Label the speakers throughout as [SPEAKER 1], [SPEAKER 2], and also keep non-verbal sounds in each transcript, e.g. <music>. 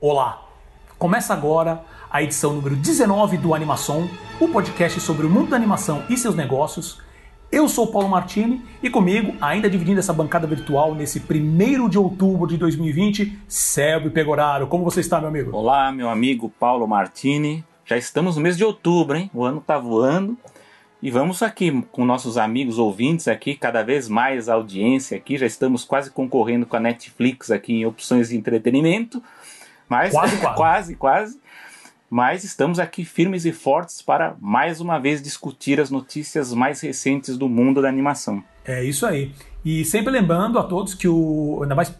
[SPEAKER 1] Olá! Começa agora a edição número 19 do Animação, o podcast sobre o mundo da animação e seus negócios. Eu sou Paulo Martini e comigo, ainda dividindo essa bancada virtual nesse 1 de outubro de 2020, Sérgio Pegoraro. Como você está, meu amigo?
[SPEAKER 2] Olá, meu amigo Paulo Martini. Já estamos no mês de outubro, hein? O ano tá voando. E vamos aqui com nossos amigos ouvintes aqui, cada vez mais audiência aqui. Já estamos quase concorrendo com a Netflix aqui em opções de entretenimento. Mas,
[SPEAKER 1] Quase, quase. <laughs>
[SPEAKER 2] quase, quase. Mas estamos aqui firmes e fortes para mais uma vez discutir as notícias mais recentes do mundo da animação.
[SPEAKER 1] É isso aí. E sempre lembrando a todos que o. Ainda mais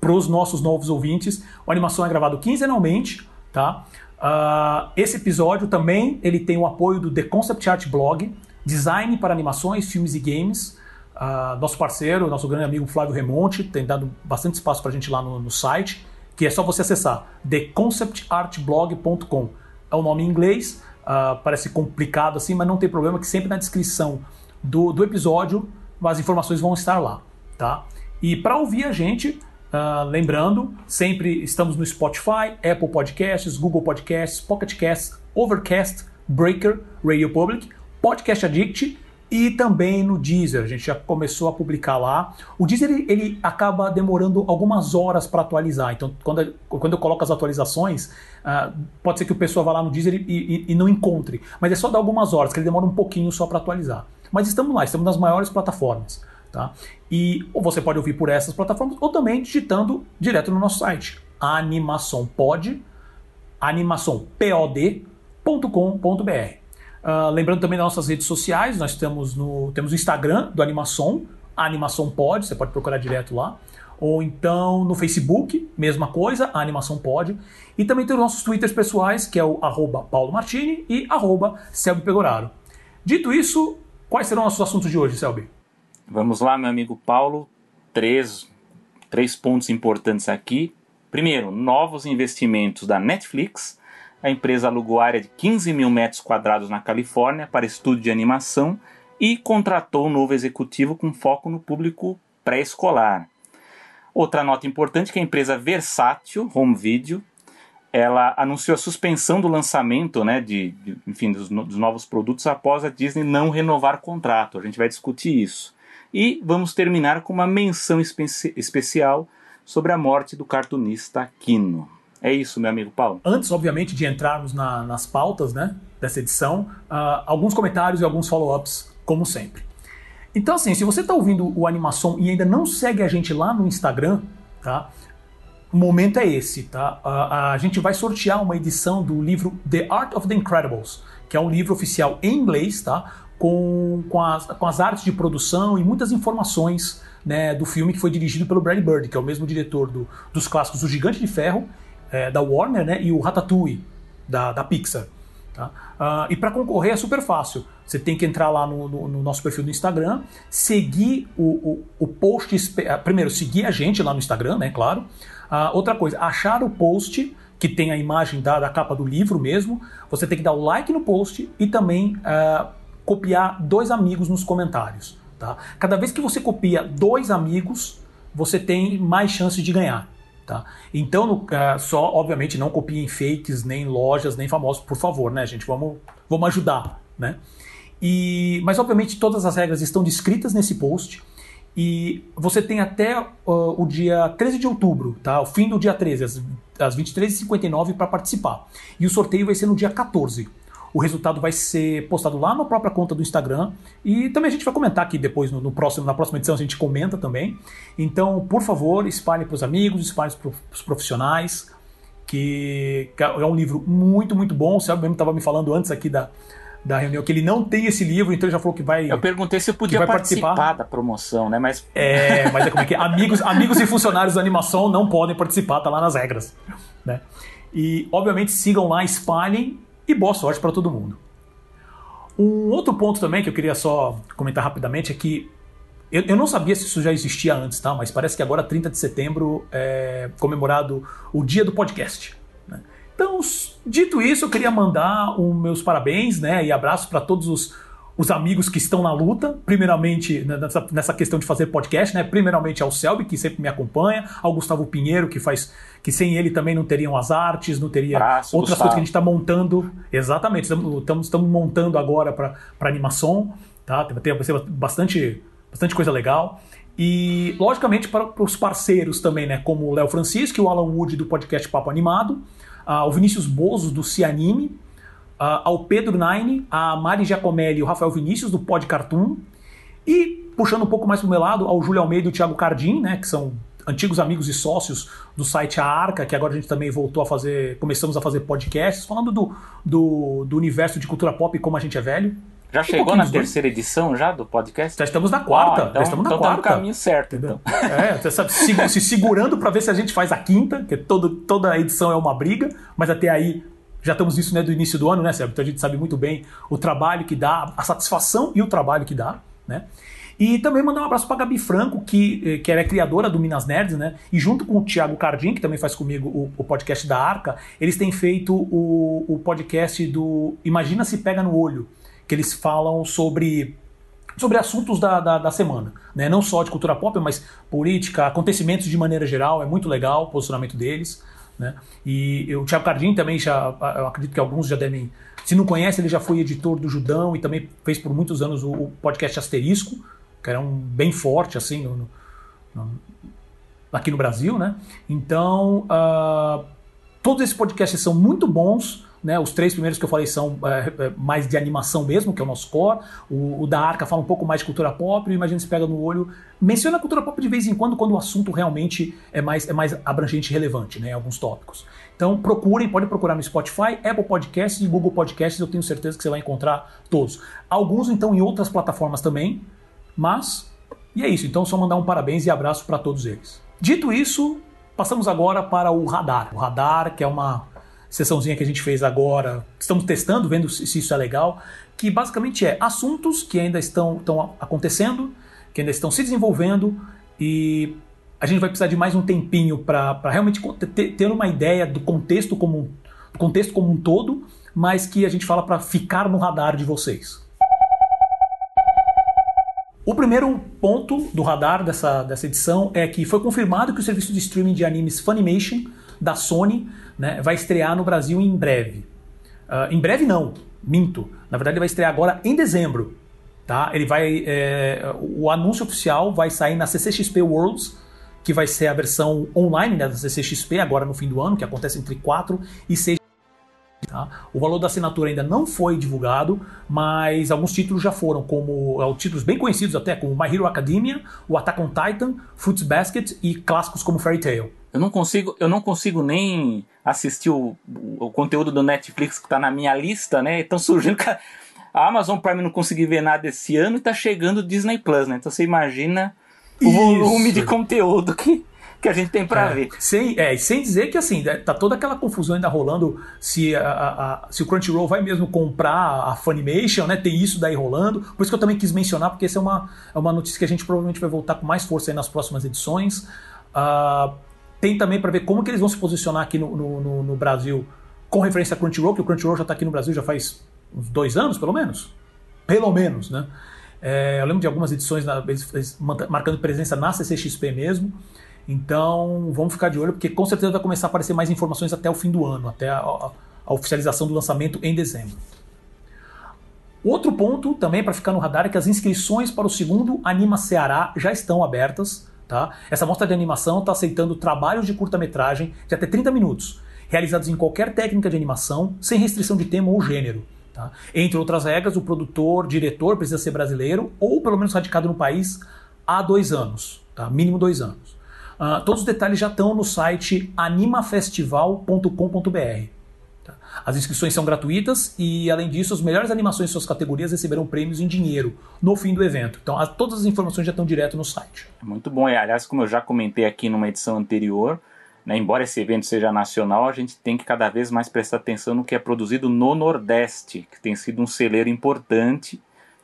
[SPEAKER 1] para os nossos novos ouvintes, o animação é gravado quinzenalmente, tá? Ah, esse episódio também ele tem o apoio do The Concept Art Blog, design para animações, filmes e games. Ah, nosso parceiro, nosso grande amigo Flávio Remonte, tem dado bastante espaço para a gente lá no, no site, que é só você acessar theconceptartblog.com. É o nome em inglês, ah, parece complicado assim, mas não tem problema, que sempre na descrição do, do episódio as informações vão estar lá, tá? E para ouvir a gente, ah, lembrando, sempre estamos no Spotify, Apple Podcasts, Google Podcasts, Pocket Casts, Overcast, Breaker, Radio Public, Podcast Addict e também no Deezer. A gente já começou a publicar lá. O Deezer ele, ele acaba demorando algumas horas para atualizar. Então, quando, quando eu coloco as atualizações, ah, pode ser que o pessoal vá lá no Deezer e, e- e não encontre. Mas é só dar algumas horas, que ele demora um pouquinho só para atualizar. Mas estamos lá, estamos nas maiores plataformas. Tá? E ou você pode ouvir por essas plataformas ou também digitando direto no nosso site. Animaçãopod, animaçãopod.com.br. Ah, lembrando também das nossas redes sociais, nós estamos no, temos o Instagram do Animação, Animação Pod, você pode procurar direto lá. Ou então no Facebook, mesma coisa, a Animação Pod. E também tem os nossos twitters pessoais, que é o arroba Paulo Martini e arroba Selby Pegoraro. Dito isso, quais serão nossos assuntos de hoje, Selby?
[SPEAKER 2] Vamos lá, meu amigo Paulo. Três, três pontos importantes aqui. Primeiro, novos investimentos da Netflix. A empresa alugou área de 15 mil metros quadrados na Califórnia para estúdio de animação e contratou um novo executivo com foco no público pré-escolar. Outra nota importante é que a empresa Versátil Home Video ela anunciou a suspensão do lançamento né, de, de- enfim, dos, dos novos produtos após a Disney não renovar o contrato. A gente vai discutir isso. E vamos terminar com uma menção especi- especial sobre a morte do cartunista Quino. É isso, meu amigo Paulo.
[SPEAKER 1] Antes, obviamente, de entrarmos na- nas pautas né, dessa edição, ah, alguns comentários e alguns follow-ups, como sempre. Então, assim, se você está ouvindo o Animação e ainda não segue a gente lá no Instagram, tá? O momento é esse, tá? A, a gente vai sortear uma edição do livro The Art of the Incredibles, que é um livro oficial em inglês, tá? Com, com, as, com as artes de produção e muitas informações né, do filme que foi dirigido pelo Brad Bird, que é o mesmo diretor do- dos clássicos O Gigante de Ferro, é, da Warner, né? E o Ratatouille, da, da Pixar. Tá? Ah, e para concorrer é super fácil. Você tem que entrar lá no, no- no nosso perfil do Instagram, seguir o, o, o post. ah, Primeiro, seguir a gente lá no Instagram, né? Claro. Ah, outra coisa, achar o post que tem a imagem da, da capa do livro mesmo. Você tem que dar o like no post e também ah, copiar dois amigos nos comentários. Tá? Cada vez que você copia dois amigos, você tem mais chances de ganhar. Tá? Então, no- ah, só, obviamente, não copiem fakes, nem lojas, nem famosos, por favor, né, gente? Vamos, vamos ajudar, né? E, mas, obviamente, todas as regras estão descritas nesse post. E você tem até ah, o dia 13 de outubro, tá? O fim do dia 13, às, às 23h59, para participar. E o sorteio vai ser no dia 14. O resultado vai ser postado lá na própria conta do Instagram. E também a gente vai comentar aqui depois, no, no próximo, na próxima edição, a gente comenta também. Então, por favor, espalhe para os amigos, espalhe para os profissionais. Que, que é um livro muito, muito bom. O Céu mesmo estava me falando antes aqui da, da reunião que ele não tem esse livro, então ele já falou que vai.
[SPEAKER 2] Eu perguntei se eu podia participar,
[SPEAKER 1] participar.
[SPEAKER 2] da promoção, né? Mas
[SPEAKER 1] É, mas é como é que é? Amigos, amigos e funcionários da animação não podem participar, tá lá nas regras. Né? E, obviamente, sigam lá, espalhem e boa sorte para todo mundo. Um outro ponto também que eu queria só comentar rapidamente é que eu, eu não sabia se isso já existia antes, tá? Mas parece que agora, 30 de setembro, é comemorado o dia do podcast. né? Então, dito isso, eu queria mandar os meus parabéns né, e abraços para todos os, os amigos que estão na luta, primeiramente né, nessa, nessa questão de fazer podcast, né? Primeiramente ao Selby, que sempre me acompanha, ao Gustavo Pinheiro, que faz. que sem ele também não teriam as artes, não teria
[SPEAKER 2] Braço,
[SPEAKER 1] outras
[SPEAKER 2] Gustavo.
[SPEAKER 1] coisas que a gente está montando. Exatamente, estamos, estamos montando agora para animação, tá? Tem, tem bastante, bastante coisa legal. E, logicamente, para, para os parceiros também, né? Como o Léo Francisco e o Alan Wood do podcast Papo Animado, uh, o Vinícius Bozo do Cianime, ao Pedro Nine, a Mari Giacomelli e o Rafael Vinícius do Pod Cartoon. E, puxando um pouco mais para o meu lado, ao Júlio Almeida e o Thiago Cardim, né? Que são antigos amigos e sócios do site A Arca, que agora a gente também voltou a fazer, começamos a fazer podcasts, falando do, do, do universo de cultura pop e como a gente é velho.
[SPEAKER 2] Já
[SPEAKER 1] Um
[SPEAKER 2] chegou na
[SPEAKER 1] dos dois.
[SPEAKER 2] terceira edição já do podcast?
[SPEAKER 1] Já estamos na quarta.
[SPEAKER 2] Ah, então,
[SPEAKER 1] já estamos na
[SPEAKER 2] então tá
[SPEAKER 1] quarta.
[SPEAKER 2] no caminho certo, então.
[SPEAKER 1] É, <laughs> você sabe, se, se segurando para ver se a gente faz a quinta, que todo, toda edição é uma briga, mas até aí já estamos nisso né, do início do ano, né, Sérgio? Então a gente sabe muito bem o trabalho que dá, a satisfação e o trabalho que dá, né? E também mandar um abraço para Gabi Franco, que, eh, que ela é criadora do Minas Nerds, né? E junto com o Thiago Cardim, que também faz comigo o, o podcast da Arca, eles têm feito o, o podcast do Imagina se Pega no Olho, que eles falam sobre sobre assuntos da, da, da semana, né? não só de cultura pop, mas política, acontecimentos de maneira geral, é muito legal o posicionamento deles. Né? E o Thiago Cardim também já, eu acredito que alguns já devem, se não conhece, ele já foi editor do Judão e também fez por muitos anos o, o podcast Asterisco, que era um bem forte assim no, no, aqui no Brasil, né? Então, uh, todos esses podcasts são muito bons. Né, os três primeiros que eu falei são é, é, mais de animação mesmo, que é o nosso core. O, o, da Arca fala um pouco mais de cultura pop. O Imagina se pega no olho. Menciona a cultura pop de vez em quando, quando o assunto realmente é mais, é mais abrangente e relevante, né, em alguns tópicos. Então procurem, pode procurar no Spotify, Apple Podcasts e Google Podcasts. Eu tenho certeza que você vai encontrar todos. Alguns, então, em outras plataformas também. Mas, e é isso. Então, só mandar um parabéns e abraço para todos eles. Dito isso, passamos agora para o Radar. O Radar, que é uma sessãozinha que a gente fez agora, estamos testando, vendo se, isso é legal, que basicamente é assuntos que ainda estão, estão acontecendo, que ainda estão se desenvolvendo e a gente vai precisar de mais um tempinho para realmente ter, ter uma ideia do contexto como, do contexto como um todo, mas que a gente fala para ficar no radar de vocês. O primeiro ponto do radar dessa, dessa edição é que foi confirmado que o serviço de streaming de animes Funimation da Sony né, vai estrear no Brasil em breve. Uh, em breve não, minto. Na verdade, ele vai estrear agora em dezembro. Tá? Ele vai, é, o anúncio oficial vai sair na CCXP Worlds, que vai ser a versão online né, da CCXP agora no fim do ano, que acontece entre 4 e 6 Tá? O valor da assinatura ainda não foi divulgado, mas alguns títulos já foram, como é, títulos bem conhecidos até, como My Hero Academia, o Attack on Titan, Fruits Basket e clássicos como Fairy Tail.
[SPEAKER 2] Eu não consigo, eu não consigo nem assistir o, o conteúdo do Netflix que está na minha lista, né? Estão surgindo. A Amazon Prime não consegui ver nada esse ano e está chegando o Disney Plus, né? Então você imagina o
[SPEAKER 1] Isso.
[SPEAKER 2] volume de conteúdo que, que a gente tem para
[SPEAKER 1] É,
[SPEAKER 2] ver.
[SPEAKER 1] sem, é, sem dizer que assim, né, tá toda aquela confusão ainda rolando se, a, a- se o Crunchyroll vai mesmo comprar a Funimation, né? Tem isso daí rolando. Por isso que eu também quis mencionar, porque essa é uma, é uma notícia que a gente provavelmente vai voltar com mais força aí nas próximas edições. Ah, tem também para ver como que eles vão se posicionar aqui no, no- no- Brasil com referência a Crunchyroll, que o Crunchyroll já está aqui no Brasil já faz uns dois anos, pelo menos. Pelo menos, né? É, eu lembro de algumas edições na- eles- marcando presença na CCXP mesmo. Então vamos ficar de olho, porque com certeza vai começar a aparecer mais informações até o fim do ano, até a, a- a oficialização do lançamento em dezembro. Outro ponto também para ficar no radar é que as inscrições para o segundo Anima Ceará já estão abertas. Tá? Essa mostra de animação está aceitando trabalhos de curta-metragem de até 30 minutos, realizados em qualquer técnica de animação, sem restrição de tema ou gênero. tá? Entre outras regras, o produtor, diretor precisa ser brasileiro ou pelo menos radicado no país há dois anos, tá? mínimo dois anos. Ah, todos os detalhes já estão no site animafestival.com.br. As inscrições são gratuitas e, além disso, as melhores animações em suas categorias receberão prêmios em dinheiro no fim do evento. Então, todas as informações já estão direto no site.
[SPEAKER 2] Muito bom. E, aliás, como eu já comentei aqui numa edição anterior, né, embora esse evento seja nacional, a gente tem que cada vez mais prestar atenção no que é produzido no Nordeste, que tem sido um celeiro importante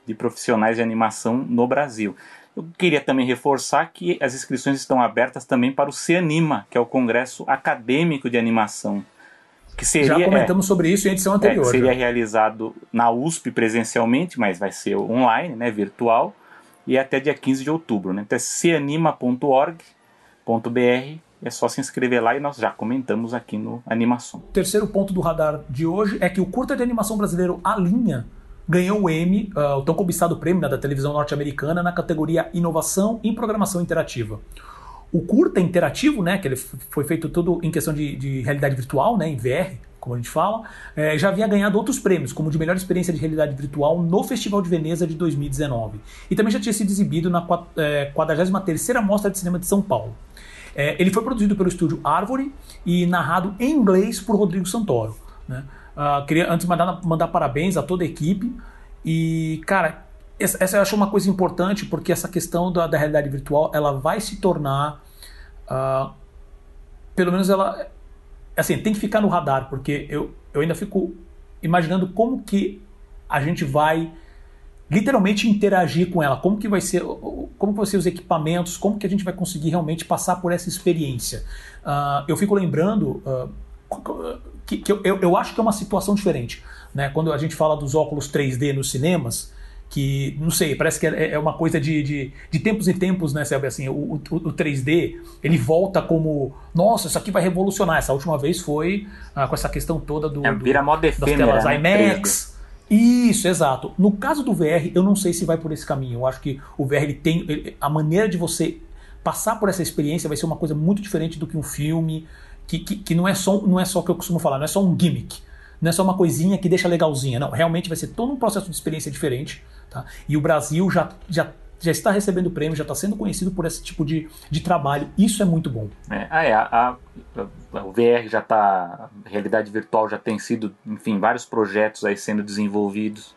[SPEAKER 2] de profissionais de animação no Brasil. Eu queria também reforçar que as inscrições estão abertas também para o CEANIMA, que é o Congresso Acadêmico de Animação, Que seria,
[SPEAKER 1] já comentamos é, sobre isso em edição anterior.
[SPEAKER 2] É, seria já. realizado na USP presencialmente, mas vai ser online, né, virtual, e até dia 15 de outubro. Né? Então é seanima.org.br, é só se inscrever lá e nós já comentamos aqui no Animação.
[SPEAKER 1] O terceiro ponto do radar de hoje é que o curta de animação brasileiro A Linha ganhou o Emmy, uh, o tão cobiçado prêmio né, da televisão norte-americana, na categoria Inovação em Programação Interativa. O curta interativo, né, que ele foi feito todo em questão de, de realidade virtual, né, em VR, como a gente fala, é, já havia ganhado outros prêmios, como de melhor experiência de realidade virtual no Festival de Veneza de 2019. E também já tinha sido exibido na é, 43ª Mostra de Cinema de São Paulo. É, ele foi produzido pelo estúdio Árvore e narrado em inglês por Rodrigo Santoro. Né? Uh, queria antes mandar, mandar parabéns a toda a equipe. E, cara, essa, eu acho uma coisa importante porque essa questão da, da realidade virtual ela vai se tornar. Uh, pelo menos ela. Assim, tem que ficar no radar, porque eu, eu ainda fico imaginando como que a gente vai literalmente interagir com ela, como que vai ser, como que ser os equipamentos, como que a gente vai conseguir realmente passar por essa experiência. Uh, eu fico lembrando uh, que, que eu, eu, acho que é uma situação diferente, né? Quando a gente fala dos óculos 3D nos cinemas, que, não sei, parece que é, é uma coisa de, de, de, tempos em tempos, né, sabe, assim, o, o, o, 3D, ele volta como, nossa, isso aqui vai revolucionar, essa última vez foi ah, com essa questão toda do,
[SPEAKER 2] é, vira
[SPEAKER 1] do,
[SPEAKER 2] das telas
[SPEAKER 1] né? IMAX, isso, exato. No caso do VR, eu não sei se vai por esse caminho. Eu acho que o VR ele tem ele, a maneira de você passar por essa experiência vai ser uma coisa muito diferente do que um filme, que, que, que não é só não é só o que eu costumo falar, não é só um gimmick, não é só uma coisinha que deixa legalzinha. Não, realmente vai ser todo um processo de experiência diferente. Tá? E o Brasil já, já já está recebendo prêmio, já está sendo conhecido por esse tipo de, de trabalho. Isso é muito bom.
[SPEAKER 2] É, ah, é, a, a, o VR já está, a realidade virtual já tem sido, enfim, vários projetos aí sendo desenvolvidos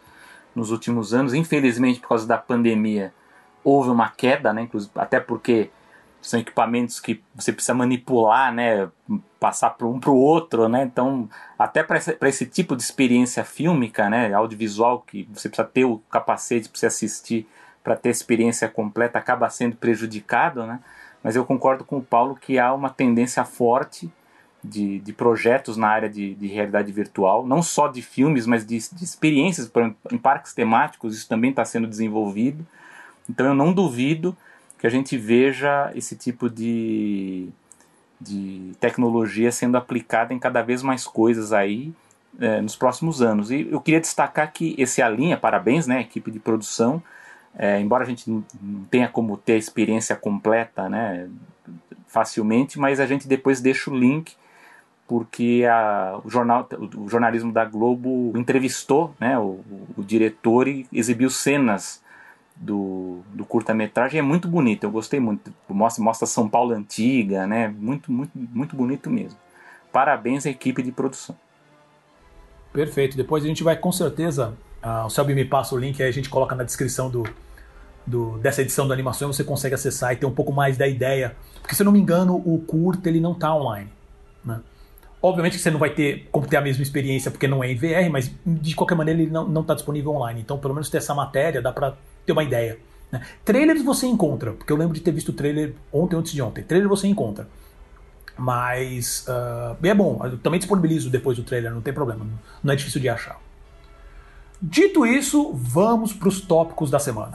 [SPEAKER 2] nos últimos anos. Infelizmente, por causa da pandemia, houve uma queda, né, inclusive, até porque são equipamentos que você precisa manipular, né, passar para um para o outro, né, então até para esse, esse tipo de experiência fílmica, né, audiovisual, que você precisa ter o capacete para você assistir para ter experiência completa acaba sendo prejudicado, né? Mas eu concordo com o Paulo que há uma tendência forte de, de projetos na área de, de, realidade virtual, não só de filmes, mas de, de experiências em parques temáticos, isso também está sendo desenvolvido. Então eu não duvido que a gente veja esse tipo de, de tecnologia sendo aplicada em cada vez mais coisas aí é, nos próximos anos. E eu queria destacar que esse Alinha, parabéns, né, equipe de produção, é, embora a gente não tenha como ter a experiência completa né, facilmente, mas a gente depois deixa o link porque a, o, jornal, o jornalismo da Globo entrevistou né, o, o diretor e exibiu cenas do, do curta-metragem. É muito bonito, eu gostei muito. Mostra, mostra São Paulo antiga, né? muito, muito, muito bonito mesmo. Parabéns à equipe de produção.
[SPEAKER 1] Perfeito. Depois a gente vai com certeza. Uh, o Selby me passa o link aí a gente coloca na descrição do, do, dessa edição do animação você consegue acessar e ter um pouco mais da ideia. Porque, se eu não me engano, o curta ele não está online. Né? Obviamente que você não vai ter como ter a mesma experiência porque não é em VR, mas de qualquer maneira ele não está disponível online. Então, pelo menos ter essa matéria dá para ter uma ideia. Né? Trailers você encontra, porque eu lembro de ter visto o trailer ontem antes de ontem. Trailer você encontra. Mas uh, é bom, eu também disponibilizo depois do trailer, não tem problema, não é difícil de achar. Dito isso, vamos para os tópicos da semana.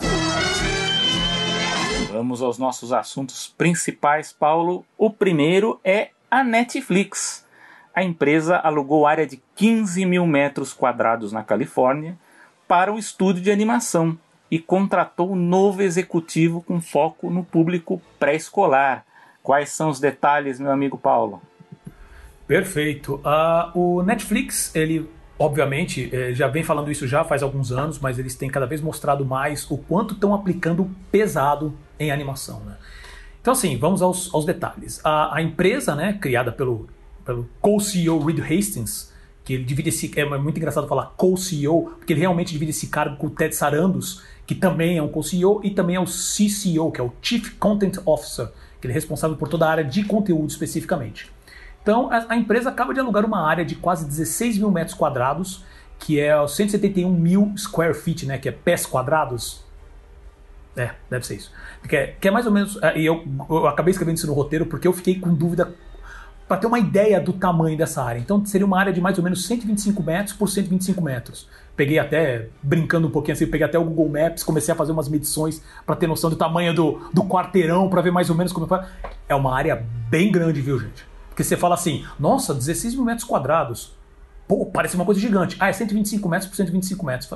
[SPEAKER 2] Vamos aos nossos assuntos principais, Paulo. O primeiro é a Netflix. A empresa alugou área de 15 mil metros quadrados na Califórnia para um estúdio de animação e contratou um novo executivo com foco no público pré-escolar. Quais são os detalhes, meu amigo Paulo?
[SPEAKER 1] Perfeito. Uh, o Netflix ele obviamente, é, já vem falando isso já faz alguns anos, mas eles têm cada vez mostrado mais o quanto estão aplicando pesado em animação. Né? Então, assim, vamos aos, aos detalhes. A, a, empresa, né, criada pelo, pelo co-CEO Reed Hastings, que ele divide esse. É muito engraçado falar co-CEO, porque ele realmente divide esse cargo com o Ted Sarandos, que também é um co-CEO, e também é o CCO, que é o Chief Content Officer, que ele é responsável por toda a área de conteúdo especificamente. Então, a, a empresa acaba de alugar uma área de quase 16 mil metros quadrados, que é 171 mil square feet, né, que é pés quadrados. É, deve ser isso. Que é, que é mais ou menos. É, e eu, eu acabei escrevendo isso no roteiro porque eu fiquei com dúvida para ter uma ideia do tamanho dessa área. Então seria uma área de mais ou menos 125 metros por 125 metros. Peguei até, brincando um pouquinho assim, peguei até o Google Maps, comecei a fazer umas medições para ter noção do tamanho do, do quarteirão, para ver mais ou menos como é. É uma área bem grande, viu, gente? Porque você fala assim, nossa, 16 mil metros quadrados. Pô, parece uma coisa gigante. Ah, é 125 metros por 125 metros.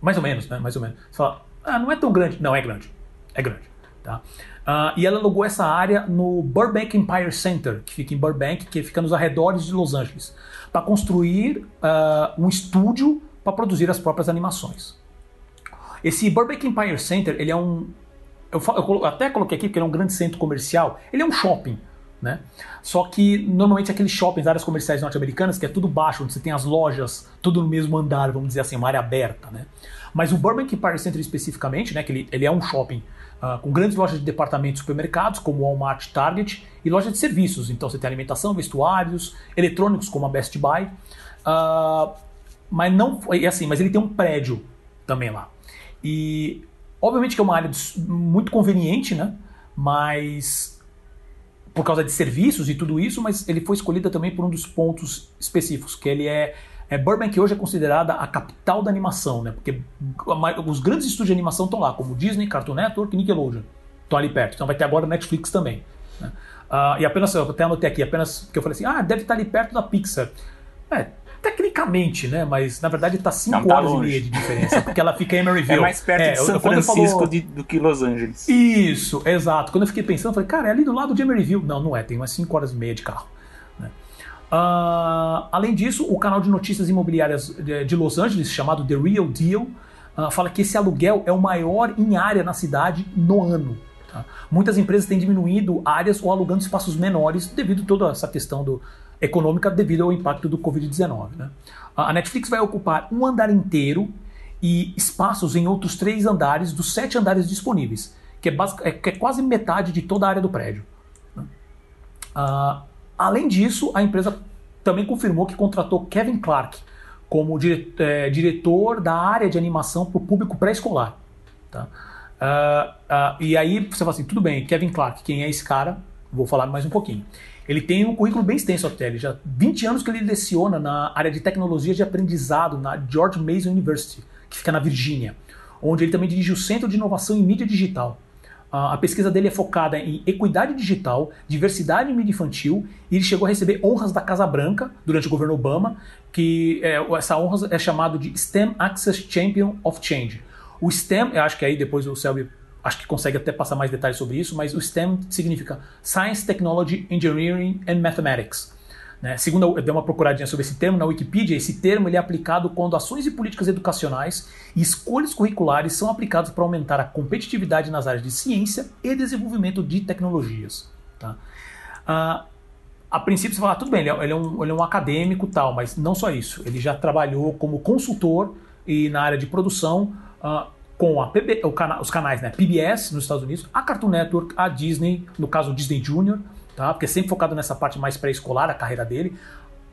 [SPEAKER 1] Mais ou menos, né? Mais ou menos. Você fala, ah, não é tão grande. Não, é grande. É grande. Tá? Uh, e ela alugou essa área no Burbank Empire Center, que fica em Burbank, que fica nos arredores de Los Angeles, para construir uh, um estúdio para produzir as próprias animações. Esse Burbank Empire Center, ele é um. Eu, eu, até coloquei aqui porque ele é um grande centro comercial. Ele é um shopping, né? Só que normalmente aqueles shoppings, áreas comerciais norte-americanas, que é tudo baixo, onde você tem as lojas, tudo no mesmo andar, vamos dizer assim, uma área aberta, né? Mas o Burbank Empire Center especificamente, né, que ele, ele é um shopping uh, com grandes lojas de departamentos supermercados, como Walmart, Target, e lojas de serviços. Então você tem alimentação, vestuários, eletrônicos, como a Best Buy. Uh, mas não e assim, mas ele tem um prédio também lá. E obviamente que é uma área muito conveniente, né? Mas por causa de serviços e tudo isso, mas ele foi escolhida também por um dos pontos específicos, que ele é é, Burbank hoje é considerada a capital da animação, né? Porque os grandes estúdios de animação estão lá, como Disney, Cartoon Network e Nickelodeon. Estão ali perto. Então vai ter agora Netflix também. Né? Uh, e apenas, eu até anotei aqui, apenas porque eu falei assim, ah, deve estar ali perto da Pixar. É, tecnicamente, né? Mas na verdade está 5 tá horas longe. e meia de diferença, porque ela fica em Emeryville. <laughs>
[SPEAKER 2] É mais perto é, de São Francisco falou... de, do que Los Angeles.
[SPEAKER 1] Isso, exato. Quando eu fiquei pensando, eu falei, cara, é ali do lado de Emeryville. Não, não é, tem umas 5 horas e meia de carro. Uh, além disso, o canal de notícias imobiliárias de Los Angeles, chamado The Real Deal, uh, fala que esse aluguel é o maior em área na cidade no ano. Tá? Muitas empresas têm diminuído áreas ou alugando espaços menores devido a toda essa questão do, econômica devido ao impacto do Covid-19. Né? A Netflix vai ocupar um andar inteiro e espaços em outros três andares dos sete andares disponíveis, que é, é, que é quase metade de toda a área do prédio. Né? Uh, Além disso, a empresa também confirmou que contratou Kevin Clark como dire é, diretor da área de animação para o público pré-escolar. Tá? Uh, uh, e aí você fala assim, tudo bem, Kevin Clark, quem é esse cara? Vou falar mais um pouquinho. Ele tem um currículo bem extenso até, ele já 20 anos que ele leciona na área de tecnologia de aprendizado na George Mason University, que fica na Virgínia, onde ele também dirige o Centro de Inovação em Mídia Digital. A pesquisa dele é focada em equidade digital, diversidade mídia infantil, e ele chegou a receber honras da Casa Branca durante o governo Obama, que é, essa honra é chamado de STEM Access Champion of Change. O STEM, eu acho que aí depois o Selby acho que consegue até passar mais detalhes sobre isso, mas o STEM significa Science, Technology, Engineering and Mathematics. Né? Segundo eu dei uma procuradinha sobre esse termo na Wikipedia, esse termo ele é aplicado quando ações e políticas educacionais e escolhas curriculares são aplicados para aumentar a competitividade nas áreas de ciência e desenvolvimento de tecnologias. Tá? Ah, a princípio você fala, ah, tudo bem, ele é, ele é, um, ele é um acadêmico tal, mas não só isso. Ele já trabalhou como consultor e na área de produção uh, com a PB, cana, os canais né, PBS nos Estados Unidos, a Cartoon Network, a Disney, no caso Disney Junior, tá? porque é sempre focado nessa parte mais pré-escolar, a carreira dele,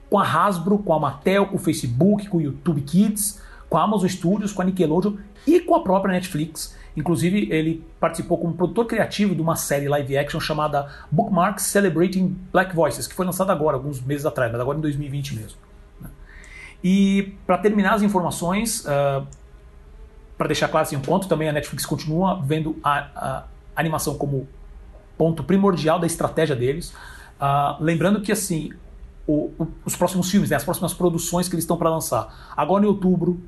[SPEAKER 1] com a Hasbro, com a Mattel, com o Facebook, com o YouTube Kids, com a Amazon Studios, com a Nickelodeon e com a própria Netflix. Inclusive, ele participou como produtor criativo de uma série live action chamada Bookmarks Celebrating Black Voices, que foi lançada agora, alguns meses atrás, mas agora em 2020 mesmo. Né? E para terminar as informações, uh, para deixar claro assim, enquanto também a Netflix continua vendo a, a animação como ponto primordial da estratégia deles. Uh, lembrando que assim, o, o, os próximos filmes, né, as próximas produções que eles estão para lançar. Agora em outubro,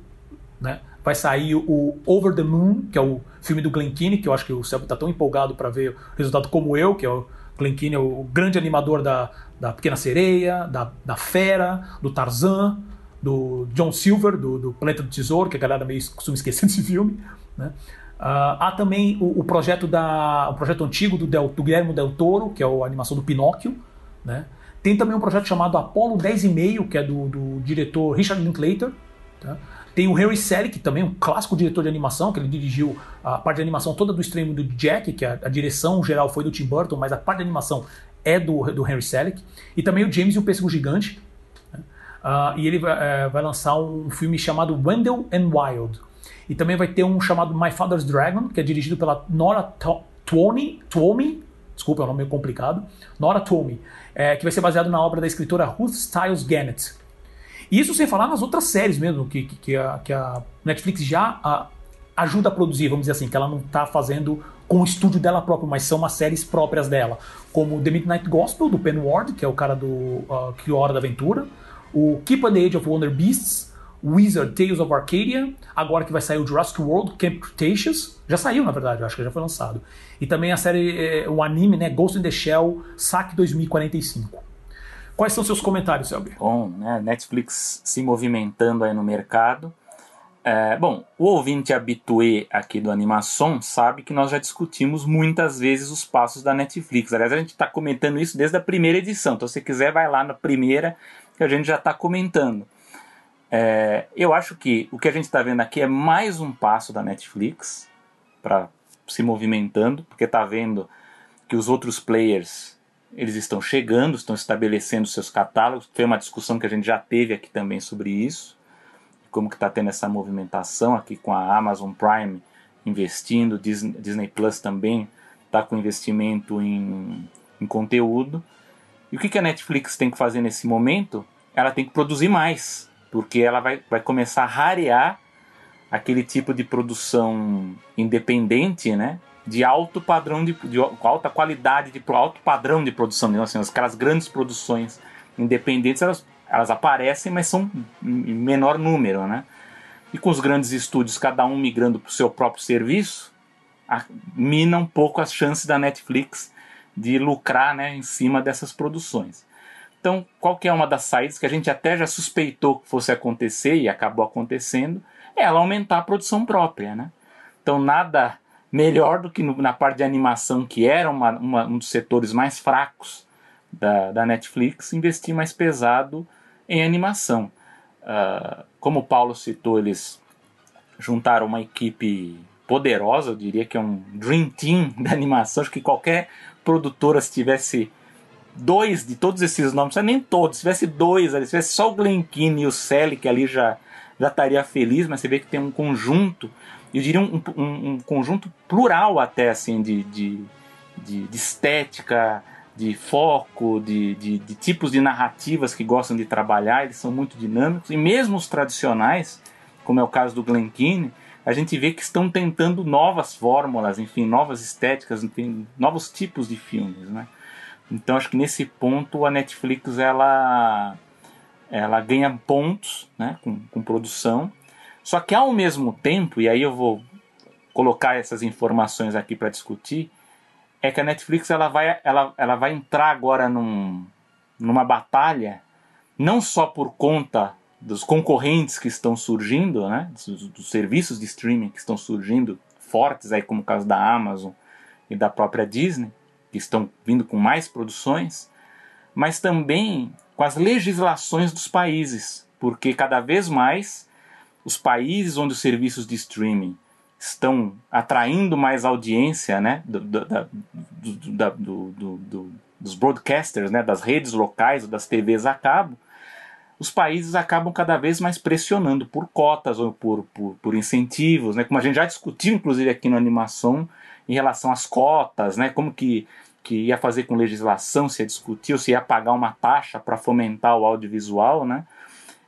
[SPEAKER 1] né, vai sair o Over the Moon, que é o filme do Glen Keane, que eu acho que o Celso está tão empolgado para ver o resultado como eu, que é o Glen Keane, é o grande animador da, da Pequena Sereia, da, da Fera, do Tarzan, do John Silver, do, do Planeta do Tesouro, que a galera meio costuma esquecer <laughs> desse filme. Né? Uh, há também o, o, projeto da, o projeto antigo do, Del, do Guilherme Del Toro, que é a animação do Pinóquio. Né? Tem também um projeto chamado Apollo 10,5, que é do, do diretor Richard Linklater. Tá? Tem o Harry Selick, também um clássico diretor de animação, que ele dirigiu a parte de animação toda do extremo do Jack, que a, a direção geral foi do Tim Burton, mas a parte de animação é do, do Henry Selick. E também o James e o Pêssego Gigante. Né? Uh, e ele vai, uh, vai lançar um filme chamado Wendell and Wild. E também vai ter um chamado My Father's Dragon, que é dirigido pela Nora Twomey, Twomey desculpa, é um nome meio complicado, Nora Tomey, é, que vai ser baseado na obra da escritora Ruth Stiles Gannett. Isso sem falar nas outras séries mesmo, que, que, que, a, que a, Netflix já a, ajuda a produzir, vamos dizer assim, que ela não está fazendo com o estúdio dela próprio, mas são umas séries próprias dela, como The Midnight Gospel, do Pen Ward, que é o cara do uh, que Hora da Aventura, o Keep on the Age of Wonder Beasts, Wizard Tales of Arcadia, agora que vai sair o Jurassic World Camp Cretaceous, já saiu na verdade, acho que já foi lançado. E também a série, o anime, né, Ghost in the Shell, Saque 2045. Quais são seus comentários, Selby?
[SPEAKER 2] Bom, né, Netflix se movimentando aí no mercado. É, bom, o ouvinte habituê aqui do Animação sabe que nós já discutimos muitas vezes os passos da Netflix. Aliás, a gente está comentando isso desde a primeira edição. Então, se quiser, vai lá na primeira que a gente já está comentando. É, eu acho que o que a gente está vendo aqui é mais um passo da Netflix para se movimentando, porque está vendo que os outros players eles estão chegando, estão estabelecendo seus catálogos. Foi uma discussão que a gente já teve aqui também sobre isso como que está tendo essa movimentação aqui com a Amazon Prime investindo, Disney, Disney Plus também está com investimento em, em conteúdo. E o que, que a Netflix tem que fazer nesse momento? Ela tem que produzir mais, porque ela vai, vai começar a rarear aquele tipo de produção independente, né? De alto padrão de, de alta qualidade, de alto padrão de produção, assim, aquelas grandes produções independentes, elas elas aparecem, mas são em menor número, né? E com os grandes estúdios, cada um migrando para o seu próprio serviço, mina um pouco as chances da Netflix de lucrar né, em cima dessas produções. Então, qual que é uma das saídas que a gente até já suspeitou que fosse acontecer e acabou acontecendo? É ela aumentar a produção própria, né? Então, nada melhor do que no, na parte de animação, que era uma, uma, um dos setores mais fracos da, da Netflix, investir mais pesado em animação. Uh, como o Paulo citou, eles juntaram uma equipe poderosa, eu diria que é um dream team <laughs> da animação. Acho que qualquer produtora, se tivesse dois de todos esses nomes, nem todos, se tivesse dois, se tivesse só o Glen Keane e o Selick ali já, já estaria feliz, mas você vê que tem um conjunto, eu diria um, um, um conjunto plural até assim de, de, de, de estética, de foco, de, de, de, tipos de narrativas que gostam de trabalhar, eles são muito dinâmicos, e mesmo os tradicionais, como é o caso do Glen Keane, a gente vê que estão tentando novas fórmulas, enfim, novas estéticas, enfim, novos tipos de filmes, né? Então acho que nesse ponto a Netflix ela, ela ganha pontos né, com, com produção, só que ao mesmo tempo, e aí eu vou colocar essas informações aqui para discutir, é que a Netflix ela vai, ela, ela vai entrar agora num, numa batalha, não só por conta dos concorrentes que estão surgindo, né, dos, dos, serviços de streaming que estão surgindo fortes, aí como o caso da Amazon e da própria Disney, que estão vindo com mais produções, mas também com as legislações dos países, porque cada vez mais os países onde os serviços de streaming estão atraindo mais audiência né, do, do, do, do, dos broadcasters, né, das redes locais, das TVs a cabo, os países acabam cada vez mais pressionando por cotas ou por, por, por incentivos, né, como a gente já discutiu, inclusive, aqui no Animação, em relação às cotas, né, como que, que ia fazer com legislação, se ia discutir, se ia pagar uma taxa para fomentar o audiovisual, né,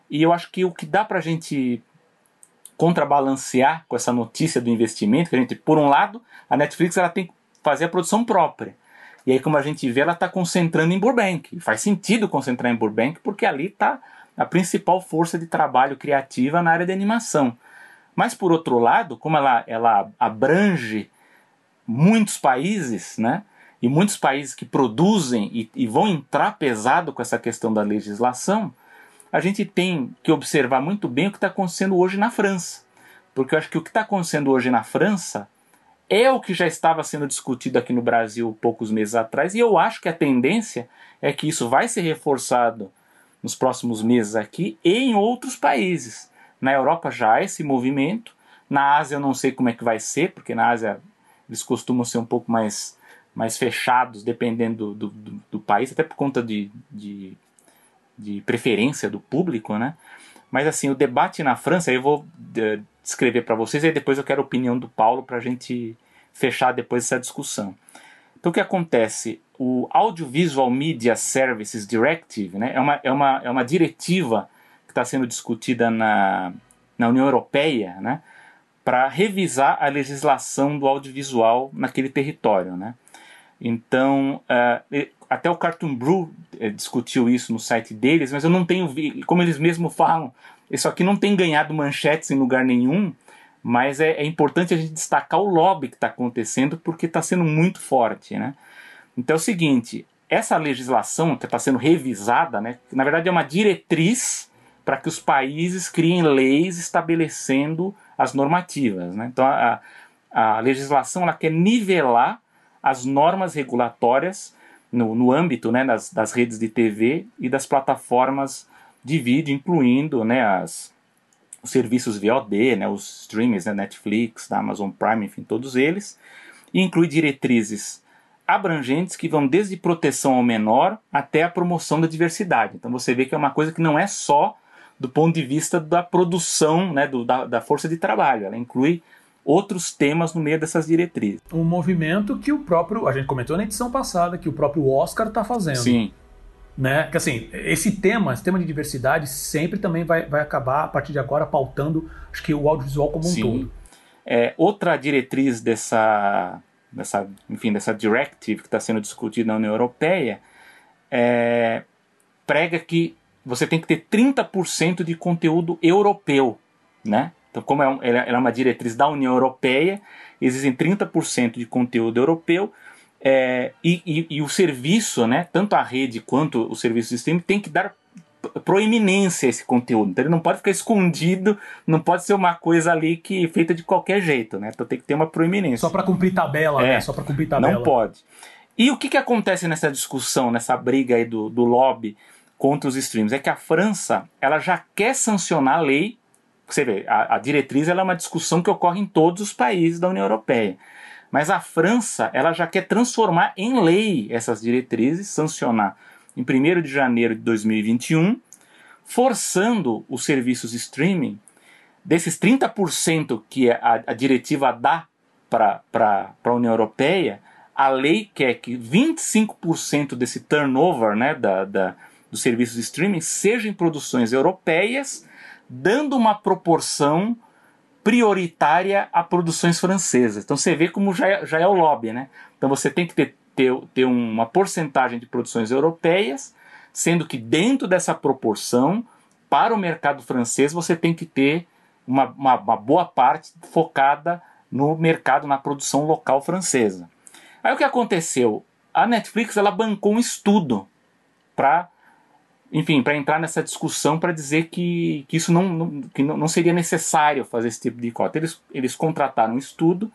[SPEAKER 2] e eu acho que o que dá para a gente contrabalancear com essa notícia do investimento, que a gente, por um lado, a Netflix ela tem que fazer a produção própria. E aí, como a gente vê, ela está concentrando em Burbank. Faz sentido concentrar em Burbank, porque ali está a principal força de trabalho criativa na área de animação. Mas, por outro lado, como ela, ela abrange muitos países, né? E muitos países que produzem e, e vão entrar pesado com essa questão da legislação, a gente tem que observar muito bem o que está acontecendo hoje na França. Porque eu acho que o que está acontecendo hoje na França é o que já estava sendo discutido aqui no Brasil poucos meses atrás, e eu acho que a tendência é que isso vai ser reforçado nos próximos meses aqui e em outros países. Na Europa já há esse movimento, na Ásia eu não sei como é que vai ser, porque na Ásia eles costumam ser um pouco mais, mais fechados, dependendo do, do, do país, até por conta de, de de preferência do público, né? Mas assim, o debate na França, eu vou uh, descrever para vocês e depois eu quero a opinião do Paulo para a gente fechar depois essa discussão. Então o que acontece? O Audiovisual Media Services Directive né, é, uma, é, uma, é uma diretiva que está sendo discutida na, na União Europeia né, para revisar a legislação do audiovisual naquele território. Né? Então, uh, até o Cartoon Brew uh, discutiu isso no site deles, mas eu não tenho como eles mesmos falam, isso aqui não tem ganhado manchetes em lugar nenhum, mas é, é importante a gente destacar o lobby que está acontecendo porque está sendo muito forte. Né? Então é o seguinte, essa legislação que está sendo revisada, né, na verdade é uma diretriz para que os países criem leis estabelecendo as normativas. Né? Então a, a legislação ela quer nivelar as normas regulatórias no, no âmbito né, das, das redes de TV e das plataformas de vídeo, incluindo né, as, os serviços VOD, né, os streamers, né, Netflix, da Amazon Prime, enfim, todos eles, e inclui diretrizes abrangentes que vão desde proteção ao menor até a promoção da diversidade. Então você vê que é uma coisa que não é só do ponto de vista da produção, né, do, da, da força de trabalho, ela inclui outros temas no meio dessas diretrizes.
[SPEAKER 1] Um movimento que o próprio, a gente comentou na edição passada, que o próprio Oscar está fazendo.
[SPEAKER 2] Sim.
[SPEAKER 1] Né? Que assim, esse tema, esse tema de diversidade, sempre também vai, vai acabar, a partir de agora, pautando acho que o audiovisual como um
[SPEAKER 2] Sim.
[SPEAKER 1] todo.
[SPEAKER 2] É, outra diretriz dessa, dessa, enfim, dessa directive que está sendo discutida na União Europeia é, prega que você tem que ter 30% de conteúdo europeu, né? Então, como é, um, ela é uma diretriz da União Europeia, existem 30% de conteúdo europeu é, e, e, e, o serviço, né, tanto a rede quanto o serviço de streaming, tem que dar proeminência a esse conteúdo. Então ele não pode ficar escondido, não pode ser uma coisa ali que feita de qualquer jeito, né? Então tem que ter uma proeminência.
[SPEAKER 1] Só para cumprir tabela,
[SPEAKER 2] É,
[SPEAKER 1] né? Só para cumprir tabela.
[SPEAKER 2] Não pode. E o que, que acontece nessa discussão, nessa briga aí do, do lobby contra os streams? É que a França ela já quer sancionar a lei. Você vê, a, a diretriz ela é uma discussão que ocorre em todos os países da União Europeia. Mas a França ela já quer transformar em lei essas diretrizes, sancionar em 1 de janeiro de 2021, forçando os serviços de streaming, desses 30% que a, a diretiva dá para a União Europeia, a lei quer que 25% desse turnover né, da, da, dos serviços de streaming seja em produções europeias, dando uma proporção prioritária a produções francesas. Então você vê como já é, já é o lobby, né? Então você tem que ter, ter, ter uma porcentagem de produções europeias, sendo que dentro dessa proporção, para o mercado francês, você tem que ter uma, uma, uma boa parte focada no mercado, na produção local francesa. Aí o que aconteceu? A Netflix ela bancou um estudo para enfim, para entrar nessa discussão para dizer que, que isso não, não, que não, seria necessário fazer esse tipo de cota. Eles, eles contrataram um estudo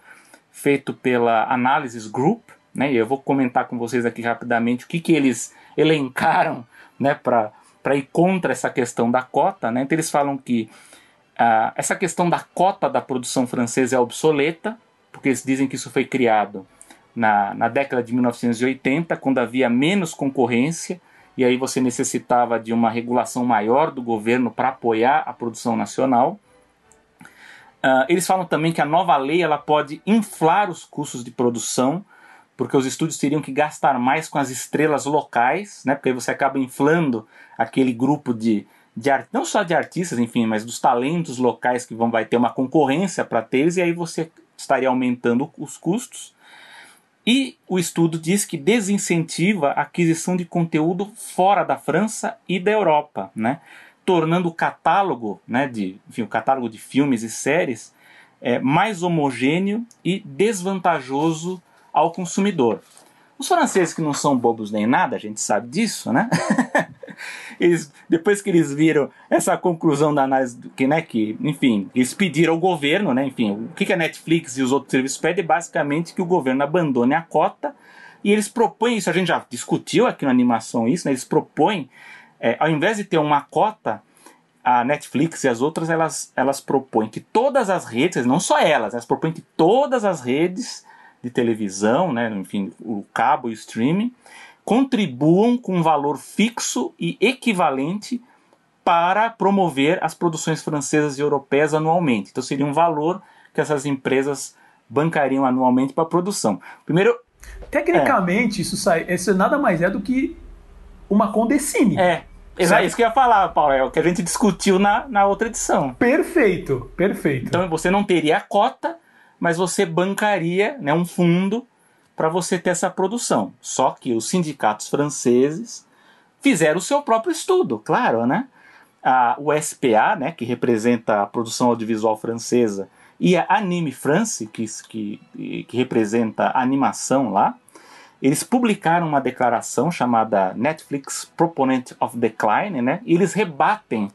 [SPEAKER 2] feito pela Analysis Group, né, e eu vou comentar com vocês aqui rapidamente o que, que eles elencaram né, para ir contra essa questão da cota. Né. Então eles falam que ah, essa questão da cota da produção francesa é obsoleta, porque eles dizem que isso foi criado na, na década de 1980, quando havia menos concorrência, e aí você necessitava de uma regulação maior do governo para apoiar a produção nacional. Uh, eles falam também que a nova lei ela pode inflar os custos de produção, porque os estúdios teriam que gastar mais com as estrelas locais, né? porque aí você acaba inflando aquele grupo de, de não só de artistas, enfim, mas dos talentos locais que vão vai ter uma concorrência para ter e aí você estaria aumentando os custos. E o estudo diz que desincentiva a aquisição de conteúdo fora da França e da Europa, né? tornando o catálogo, né, de, enfim, o catálogo de filmes e séries é, mais homogêneo e desvantajoso ao consumidor. Os franceses que não são bobos nem nada, a gente sabe disso, né? <laughs> eles, depois que eles viram essa conclusão da análise, que, né, que, enfim, eles pediram ao governo, né, enfim, o que, que a Netflix e os outros serviços pedem é basicamente que o governo abandone a cota e eles propõem isso, a gente já discutiu aqui na animação isso, né, eles propõem, é, ao invés de ter uma cota, a Netflix e as outras, elas, elas propõem que todas as redes, não só elas, elas propõem que todas as redes de televisão, né, enfim, o cabo e o streaming, contribuam com um valor fixo e equivalente para promover as produções francesas e europeias anualmente. Então seria um valor que essas empresas bancariam anualmente para a produção. Primeiro,
[SPEAKER 1] Tecnicamente, é. isso, sai, isso nada mais é do que uma condecine.
[SPEAKER 2] É. É isso que eu ia falar, Paulo, é o que a gente discutiu na, na outra edição.
[SPEAKER 1] Perfeito, perfeito.
[SPEAKER 2] Então você não teria a cota, mas você bancaria né, um fundo para você ter essa produção. Só que os sindicatos franceses fizeram o seu próprio estudo, claro, né? A, o SPA, né, que representa a produção audiovisual francesa, e a Anime France, que, que, que representa a animação lá, eles publicaram uma declaração chamada Netflix Proponent of Decline, né? E eles rebatem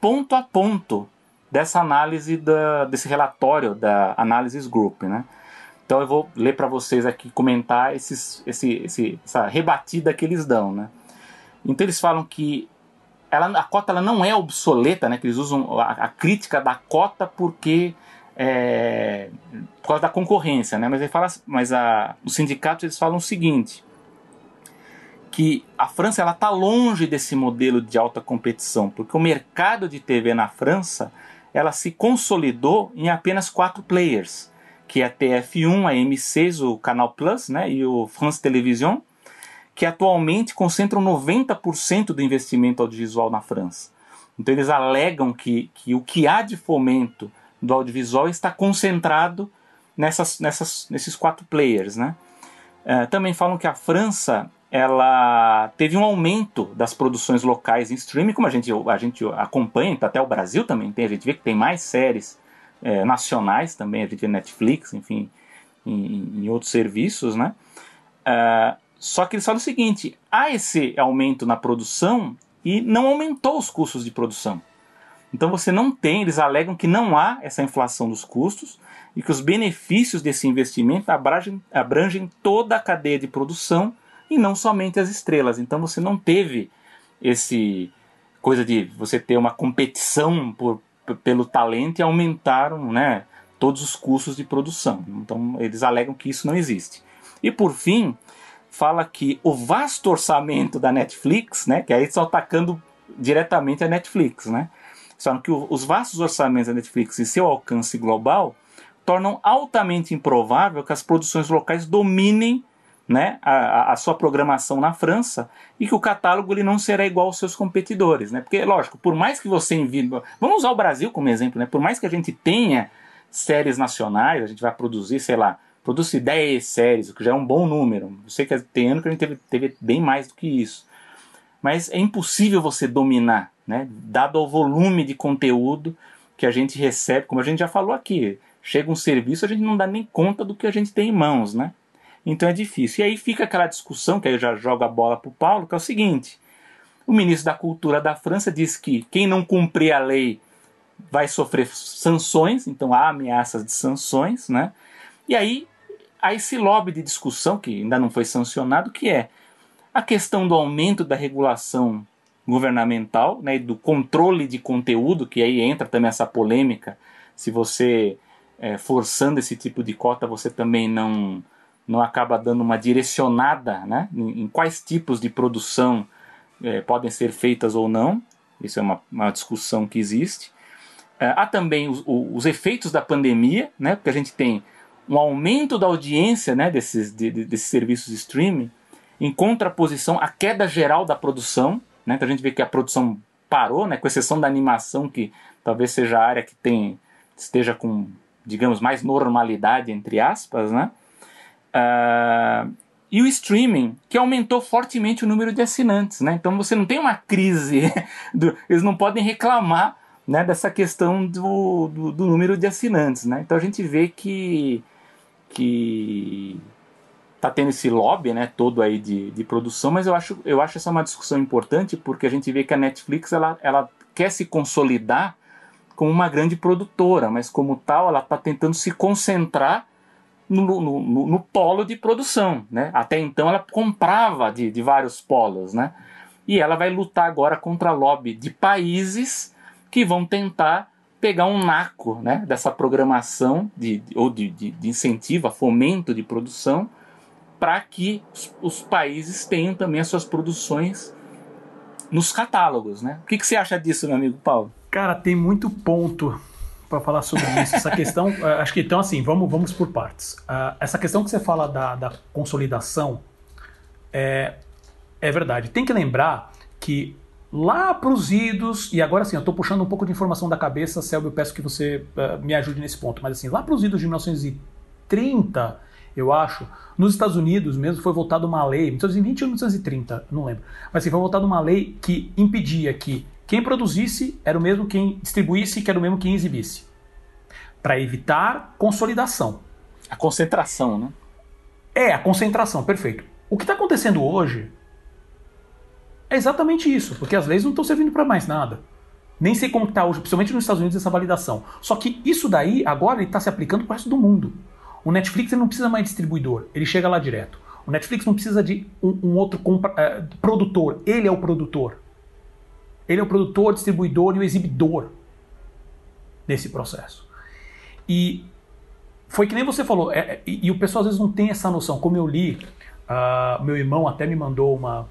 [SPEAKER 2] ponto a ponto dessa análise da, desse relatório da Analysis Group, né? Então eu vou ler para vocês aqui comentar esses, esse, esse, essa rebatida que eles dão, né? Então eles falam que ela, a cota ela não é obsoleta, né? Que eles usam a, a crítica da cota porque é, por causa da concorrência, né? Mas ele fala, mas a, os sindicatos eles falam o seguinte, que a França ela está longe desse modelo de alta competição, porque o mercado de TV na França ela se consolidou em apenas quatro players, que é a TF1, a M6, o Canal Plus, né, e o France Television, que atualmente concentram 90% do investimento audiovisual na França. Então eles alegam que, que o que há de fomento do audiovisual está concentrado nessas, nessas, nesses quatro players. Né? É, também falam que a França ela teve um aumento das produções locais em streaming, como a gente, a gente acompanha, então até o Brasil também tem, a gente vê que tem mais séries é, nacionais também, a gente vê Netflix, enfim, em, em outros serviços, né? É, só que eles falam o seguinte: há esse aumento na produção e não aumentou os custos de produção. Então você não tem, eles alegam que não há essa inflação dos custos e que os benefícios desse investimento abrangem, abrangem toda a cadeia de produção e não somente as estrelas. Então você não teve esse coisa de você ter uma competição por, pelo talento e aumentaram né, todos os custos de produção. Então eles alegam que isso não existe. E por fim, fala que o vasto orçamento da Netflix, né, que aí estão atacando diretamente a Netflix, né? Falam que os vastos orçamentos da Netflix e seu alcance global tornam altamente improvável que as produções locais dominem né, a, a, sua programação na França e que o catálogo ele não será igual aos seus competidores. Né? Porque, lógico, por mais que você envie. Vamos usar o Brasil como exemplo, né? por mais que a gente tenha séries nacionais, a gente vai produzir, sei lá, produzir 10 séries, o que já é um bom número. Eu sei que tem ano que a gente teve, teve bem mais do que isso. Mas é impossível você dominar né? Dado o volume de conteúdo que a gente recebe, como a gente já falou aqui, chega um serviço, a gente não dá nem conta do que a gente tem em mãos, né? Então é difícil. E aí fica aquela discussão, que aí eu já jogo a bola para o Paulo, que é o seguinte: o ministro da Cultura da França diz que quem não cumprir a lei vai sofrer sanções, então há ameaças de sanções, né? E aí há esse lobby de discussão, que ainda não foi sancionado, que é a questão do aumento da regulação governamental, né, do controle de conteúdo, que aí entra também essa polêmica. Se você é, forçando esse tipo de cota, você também não não acaba dando uma direcionada, né, em, em quais tipos de produção é, podem ser feitas ou não. Isso é uma, uma discussão que existe. É, há também os, os, efeitos da pandemia, né, porque a gente tem um aumento da audiência né, desses, de, desses serviços de streaming, em contraposição à queda geral da produção. Né? Então a gente vê que a produção parou, né? com exceção da animação, que talvez seja a área que tem, esteja com, digamos, mais normalidade, entre aspas. Né? Uh, e o streaming, que aumentou fortemente o número de assinantes. Né? Então você não tem uma crise, <laughs> do, eles não podem reclamar né, dessa questão do, do, do, número de assinantes. Né? Então a gente vê que, que tá tendo esse lobby, né, todo aí de, de produção, mas eu acho, eu acho essa uma discussão importante porque a gente vê que a Netflix ela, ela quer se consolidar como uma grande produtora, mas como tal ela está tentando se concentrar no, no, no, no, polo de produção, né? Até então ela comprava de, de vários polos, né? E ela vai lutar agora contra lobby de países que vão tentar pegar um naco né, dessa programação de, ou de, de, de incentivo, a fomento de produção para que os, os, países tenham também as suas produções nos catálogos, né? O que, que você acha disso, meu amigo Paulo?
[SPEAKER 1] Cara, tem muito ponto para falar sobre isso. Essa questão, uh, <laughs> acho que então assim, vamos, vamos por partes. Uh, essa questão que você fala da, da consolidação é, é verdade. Tem que lembrar que lá para os idos, e agora sim, eu estou puxando um pouco de informação da cabeça, Selby, eu peço que você uh, me ajude nesse ponto, mas assim, lá para os idos de 1930, eu acho, nos Estados Unidos mesmo foi votada uma lei, 1920 ou 1930, não lembro, mas assim, foi votada uma lei que impedia que quem produzisse era o mesmo quem distribuísse, que era o mesmo quem exibisse, para evitar consolidação.
[SPEAKER 2] A concentração, né?
[SPEAKER 1] É, a concentração, perfeito. O que está acontecendo hoje é exatamente isso, porque as leis não estão servindo para mais nada. Nem sei como está hoje, principalmente nos Estados Unidos, essa validação. Só que isso daí, agora, está se aplicando para o resto do mundo. O Netflix não precisa mais de distribuidor, ele chega lá direto. O Netflix não precisa de um, um outro compra, uh, produtor, ele é o produtor. Ele é o produtor, distribuidor e o exibidor desse processo. E foi que nem você falou, é, é, e, e, o pessoal às vezes não tem essa noção. Como eu li, uh, meu irmão até me mandou uma,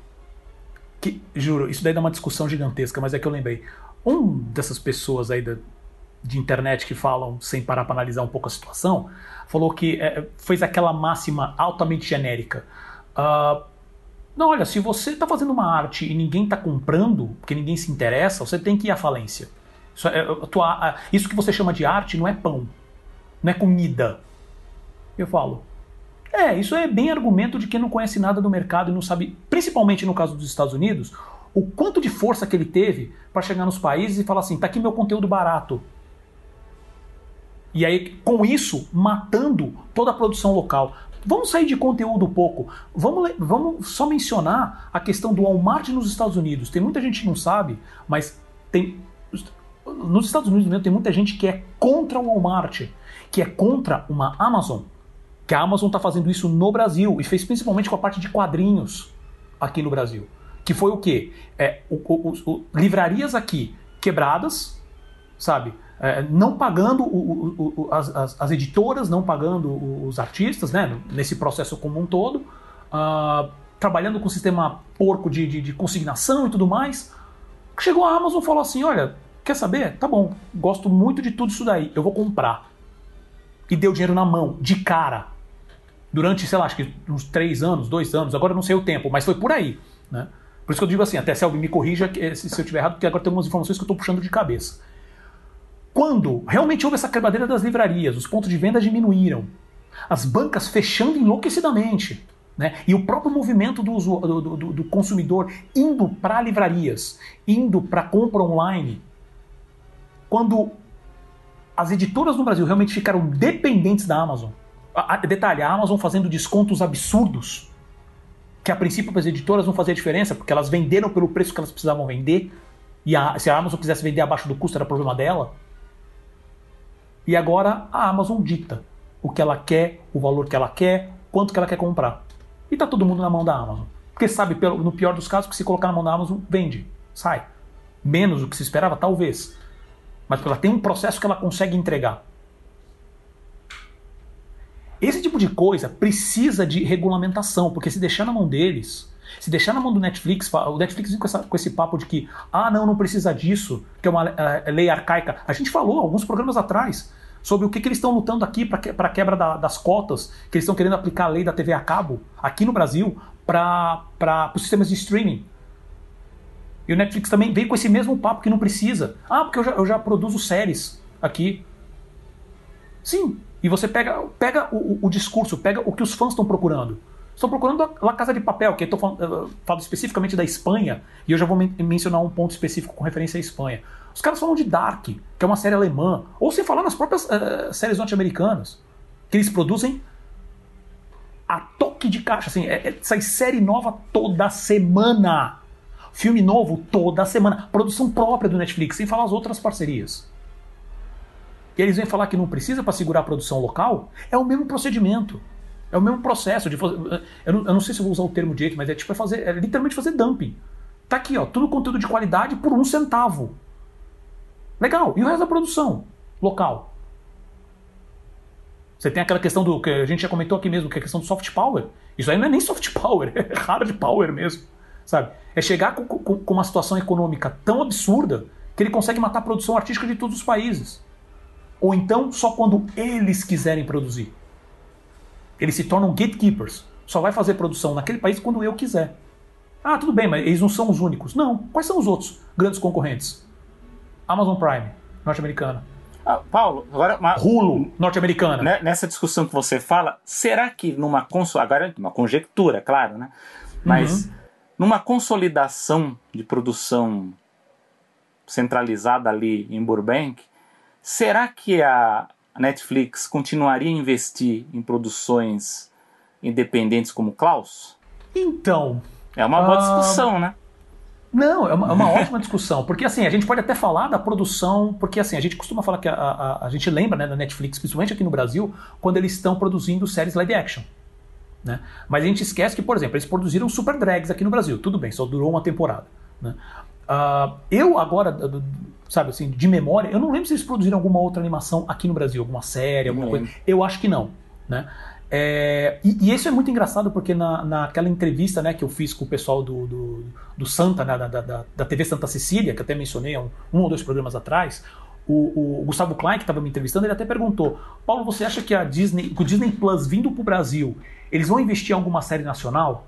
[SPEAKER 1] que, juro, isso daí dá uma discussão gigantesca, mas é que eu lembrei. Um dessas pessoas aí da, de internet que falam sem parar para analisar um pouco a situação, falou que é, fez aquela máxima altamente genérica. Uh, não, olha, se você está fazendo uma arte e ninguém está comprando, porque ninguém se interessa, você tem que ir à falência. Isso, é, tua, isso que você chama de arte não é pão, não é comida. Eu falo, é, isso é bem argumento de quem não conhece nada do mercado e não sabe, principalmente no caso dos Estados Unidos, o quanto de força que ele teve para chegar nos países e falar assim: tá aqui meu conteúdo barato. E aí, com isso, matando toda a produção local. Vamos sair de conteúdo pouco. Vamos, vamos só mencionar a questão do Walmart nos Estados Unidos. Tem muita gente que não sabe, mas tem. Nos Estados Unidos mesmo tem muita gente que é contra o Walmart, que é contra uma Amazon que a Amazon está fazendo isso no Brasil e fez principalmente com a parte de quadrinhos aqui no Brasil. Que foi o quê? É, o, o, o, livrarias aqui quebradas, sabe? É, não pagando as, as, as, editoras, não pagando os artistas, né? Nesse processo como um todo. Uh, trabalhando com o sistema porco de, de, de consignação e tudo mais. Chegou a Amazon e falou assim: olha, quer saber? Tá bom, gosto muito de tudo isso daí, eu vou comprar. E deu dinheiro na mão, de cara durante, sei lá, acho que uns três anos, dois anos, agora não sei o tempo, mas foi por aí. Né? Por isso que eu digo assim, até Selby me corrija se eu estiver errado, porque agora tem algumas informações que eu estou puxando de cabeça. Quando realmente houve essa quebradeira das livrarias, os pontos de venda diminuíram, as bancas fechando enlouquecidamente, né? e o próprio movimento do, do, do, do consumidor indo para livrarias, indo para compra online, quando as editoras no Brasil realmente ficaram dependentes da Amazon, a, detalhe, a Amazon fazendo descontos absurdos, que a princípio para as editoras não fazia diferença, porque elas venderam pelo preço que elas precisavam vender, e a, se a Amazon quisesse vender abaixo do custo era problema dela. E agora a Amazon dita o que ela quer, o valor que ela quer, quanto que ela quer comprar. E tá todo mundo na mão da Amazon. Porque sabe, no pior dos casos, que se colocar na mão da Amazon, vende, sai. Menos do que se esperava, talvez. Mas ela tem um processo que ela consegue entregar. Esse tipo de coisa precisa de regulamentação, porque se deixar na mão deles, se deixar na mão do Netflix, o Netflix vem com, essa, com esse papo de que, ah, não, não precisa disso, que é uma uh, lei arcaica. A gente falou alguns programas atrás sobre o que, que eles estão lutando aqui para que, a quebra da, das cotas, que eles estão querendo aplicar a lei da TV a cabo aqui no Brasil para os sistemas de streaming. E o Netflix também veio com esse mesmo papo que não precisa. Ah, porque eu já, eu já produzo séries aqui. Sim, e você pega, pega o, o discurso, pega o que os fãs estão procurando. Estão procurando a Casa de Papel, que eu falando, especificamente da Espanha, e eu já vou men mencionar um ponto específico com referência à Espanha. Os caras falam de Dark, que é uma série alemã, ou sem falar nas próprias uh, séries norte-americanas, que eles produzem a toque de caixa. Assim, é, é, sai série nova toda semana. Filme novo toda semana. Produção própria do Netflix, sem falar as outras parcerias e eles vêm falar que não precisa para segurar a produção local, é o mesmo procedimento. É o mesmo processo de fazer. Eu não, eu não sei se vou usar o termo direito, mas é tipo é fazer, é literalmente fazer dumping. Tá aqui, ó, tudo conteúdo de qualidade por um centavo. Legal. E o resto da produção local? Você tem aquela questão do que a gente já comentou aqui mesmo, que é a questão do soft power. Isso aí não é nem soft <laughs> power, é hard power mesmo. Sabe? É chegar com, com, com uma situação econômica tão absurda que ele consegue matar a produção artística de todos os países. Ou então só quando eles quiserem produzir. Eles se tornam gatekeepers. Só vai fazer produção naquele país quando eu quiser. Ah, tudo bem, mas eles não são os únicos. Não. Quais são os outros grandes concorrentes? Amazon Prime, norte-americana.
[SPEAKER 2] Ah, Paulo, agora. Uma,
[SPEAKER 1] Hulu, norte-americana.
[SPEAKER 2] Né, nessa discussão que você fala, será que numa console. Agora, uma conjectura, claro, né? Mas uhum. numa consolidação de produção centralizada ali em Burbank, será que a Netflix continuaria a investir em produções independentes como Klaus?
[SPEAKER 1] Então.
[SPEAKER 2] É uma boa uh... discussão, né?
[SPEAKER 1] Não, é uma, é uma <laughs> ótima discussão, porque assim, a gente pode até falar da produção, porque assim, a gente costuma falar que a, a, a gente lembra né, da Netflix, principalmente aqui no Brasil, quando eles estão produzindo séries live action. Né? Mas a gente esquece que, por exemplo, eles produziram Super Drags aqui no Brasil, tudo bem, só durou uma temporada. Né? Uh, eu agora, sabe assim, de memória, eu não lembro se eles produziram alguma outra animação aqui no Brasil, alguma série, alguma coisa. Eu acho que não. Né? É, e, e, isso é muito engraçado porque na, naquela entrevista né, que eu fiz com o pessoal do, do, do Santa, né, da, da, da, TV Santa Cecília, que até mencionei um, um ou dois programas atrás, o, o Gustavo Klein, que estava me entrevistando, ele até perguntou: Paulo, você acha que a Disney, o Disney Plus vindo para o Brasil, eles vão investir em alguma série nacional?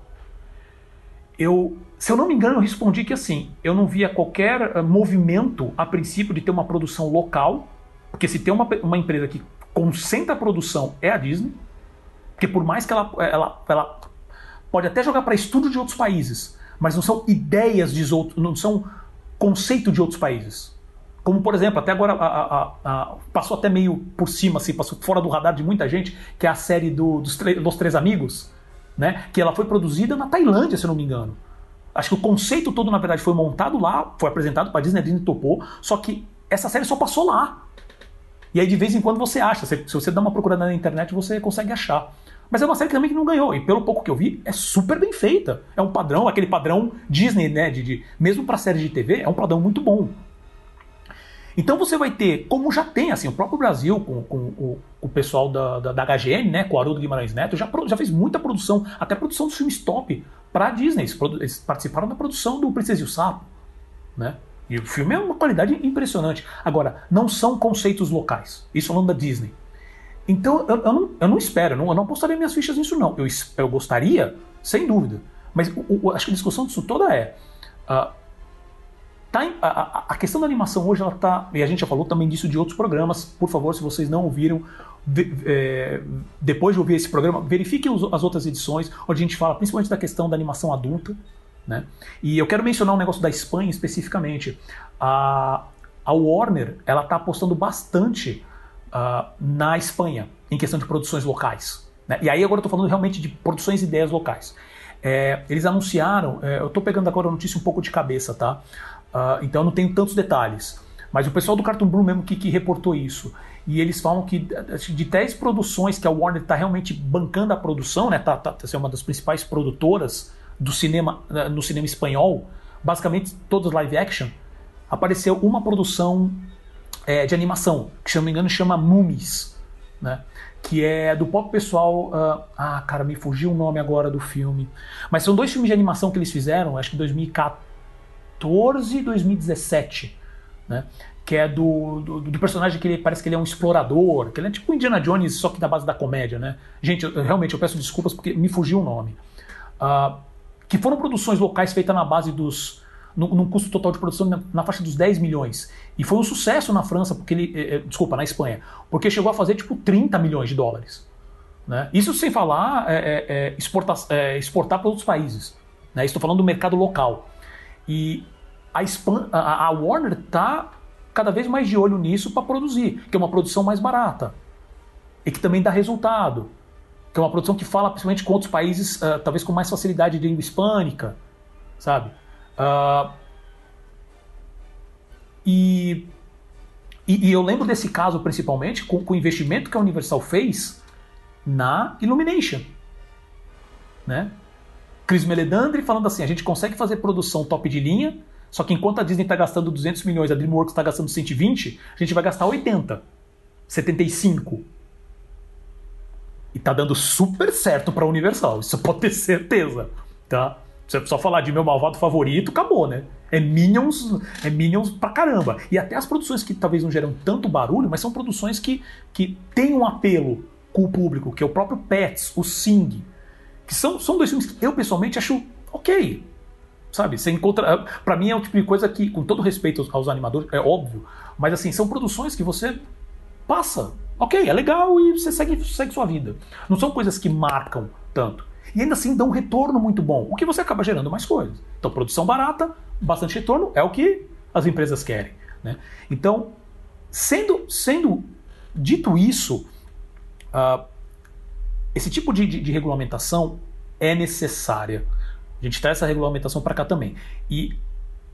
[SPEAKER 1] Eu, se eu não me engano, eu respondi que assim, eu não via qualquer uh, movimento a princípio de ter uma produção local, porque se tem uma, uma empresa que concentra a produção é a Disney porque por mais que ela, ela, ela pode até jogar para estudo de outros países, mas não são ideias de outros, não são conceito de outros países. Como, por exemplo, até agora a, a, a, passou até meio por cima, assim, passou fora do radar de muita gente, que é a série do, dos, dos Três Amigos, né? que ela foi produzida na Tailândia, se eu não me engano. Acho que o conceito todo, na verdade, foi montado lá, foi apresentado para a Disney, a Disney topou, só que essa série só passou lá. E aí, de vez em quando, você acha. Se, você dá uma procurada na internet, você consegue achar. Mas é uma série que também não ganhou. E pelo pouco que eu vi, é super bem feita. É um padrão, aquele padrão Disney, né? De, de mesmo para série de TV, é um padrão muito bom. Então você vai ter, como já tem, assim, o próprio Brasil, com, com, com o pessoal da, da, da, HGN, né, com o Haroldo Guimarães Neto, já, já fez muita produção, até produção dos filmes top para Disney. Eles, participaram da produção do Princesa e o Sapo, né? E o filme é uma qualidade impressionante. Agora, não são conceitos locais. Isso falando da Disney. Então eu, eu, não, eu não espero, eu não, eu não apostaria minhas fichas nisso, não. Eu, eu gostaria, sem dúvida. Mas o, o, acho que a discussão disso toda é. Uh, tá em, a, a, questão da animação hoje, ela tá. E a gente já falou também disso de outros programas. Por favor, se vocês não ouviram, de, é, depois de ouvir esse programa, verifiquem as outras edições, onde a gente fala principalmente da questão da animação adulta. Né? E eu quero mencionar um negócio da Espanha especificamente. A, a Warner ela está apostando bastante uh, na Espanha, em questão de produções locais. Né? E aí agora eu estou falando realmente de produções e ideias locais. É, eles anunciaram, é, eu estou pegando agora a notícia um pouco de cabeça, tá? Uh, então eu não tenho tantos detalhes. Mas o pessoal do Cartoon Blue mesmo que, que reportou isso. E eles falam que de 10 produções que a Warner está realmente bancando a produção, né? Tá, tá, tá uma das principais produtoras do cinema né, no cinema espanhol, basicamente todos live action, apareceu uma produção é, de animação, que se não me engano chama Mummies, né? que é do próprio pessoal. Uh, ah, cara, me fugiu o nome agora do filme. Mas são dois filmes de animação que eles fizeram, acho que 2014 e 2017, né? Que é do, do, do, personagem que ele parece que ele é um explorador, que ele é tipo Indiana Jones, só que da base da comédia, né? Gente, eu, realmente eu peço desculpas porque me fugiu o nome. Uh, que foram produções locais feitas na base dos num, custo total de produção na, na, faixa dos 10 milhões. E foi um sucesso na França, porque ele. Eh, eh, desculpa, na Espanha. Porque chegou a fazer tipo 30 milhões de dólares. Né? Isso sem falar é, é, exportar, é, exportar para outros países. Né? Estou falando do mercado local. E a, a, a Warner está cada vez mais de olho nisso para produzir, que é uma produção mais barata e que também dá resultado. Que é uma produção que fala principalmente com outros países, uh, talvez com mais facilidade de língua hispânica, sabe? Uh, e, e, e, eu lembro desse caso principalmente com, com, o investimento que a Universal fez na Illumination. Né? Chris Meledandri falando assim: a gente consegue fazer produção top de linha, só que enquanto a Disney está gastando 200 milhões, a DreamWorks está gastando 120, a gente vai gastar 80, 75. E tá dando super certo para a Universal, isso pode ter certeza, tá? Você só falar de meu malvado favorito, acabou, né? É Minions, é Minions pra caramba. E até as produções que talvez não geram tanto barulho, mas são produções que, que têm um apelo com o público, que é o próprio Pets, o Sing, que são, são dois filmes que eu pessoalmente acho ok. Sabe? Você encontra. Pra mim é o tipo de coisa que, com todo respeito aos, aos animadores, é óbvio, mas assim, são produções que você passa. Ok, é legal e você segue, segue sua vida. Não são coisas que marcam tanto. E ainda assim dão um retorno muito bom, o que você acaba gerando mais coisas. Então, produção barata, bastante retorno, é o que as empresas querem. Né? Então, sendo, sendo dito isso, uh, esse tipo de, de, de regulamentação é necessária. A gente traz essa regulamentação para cá também. E,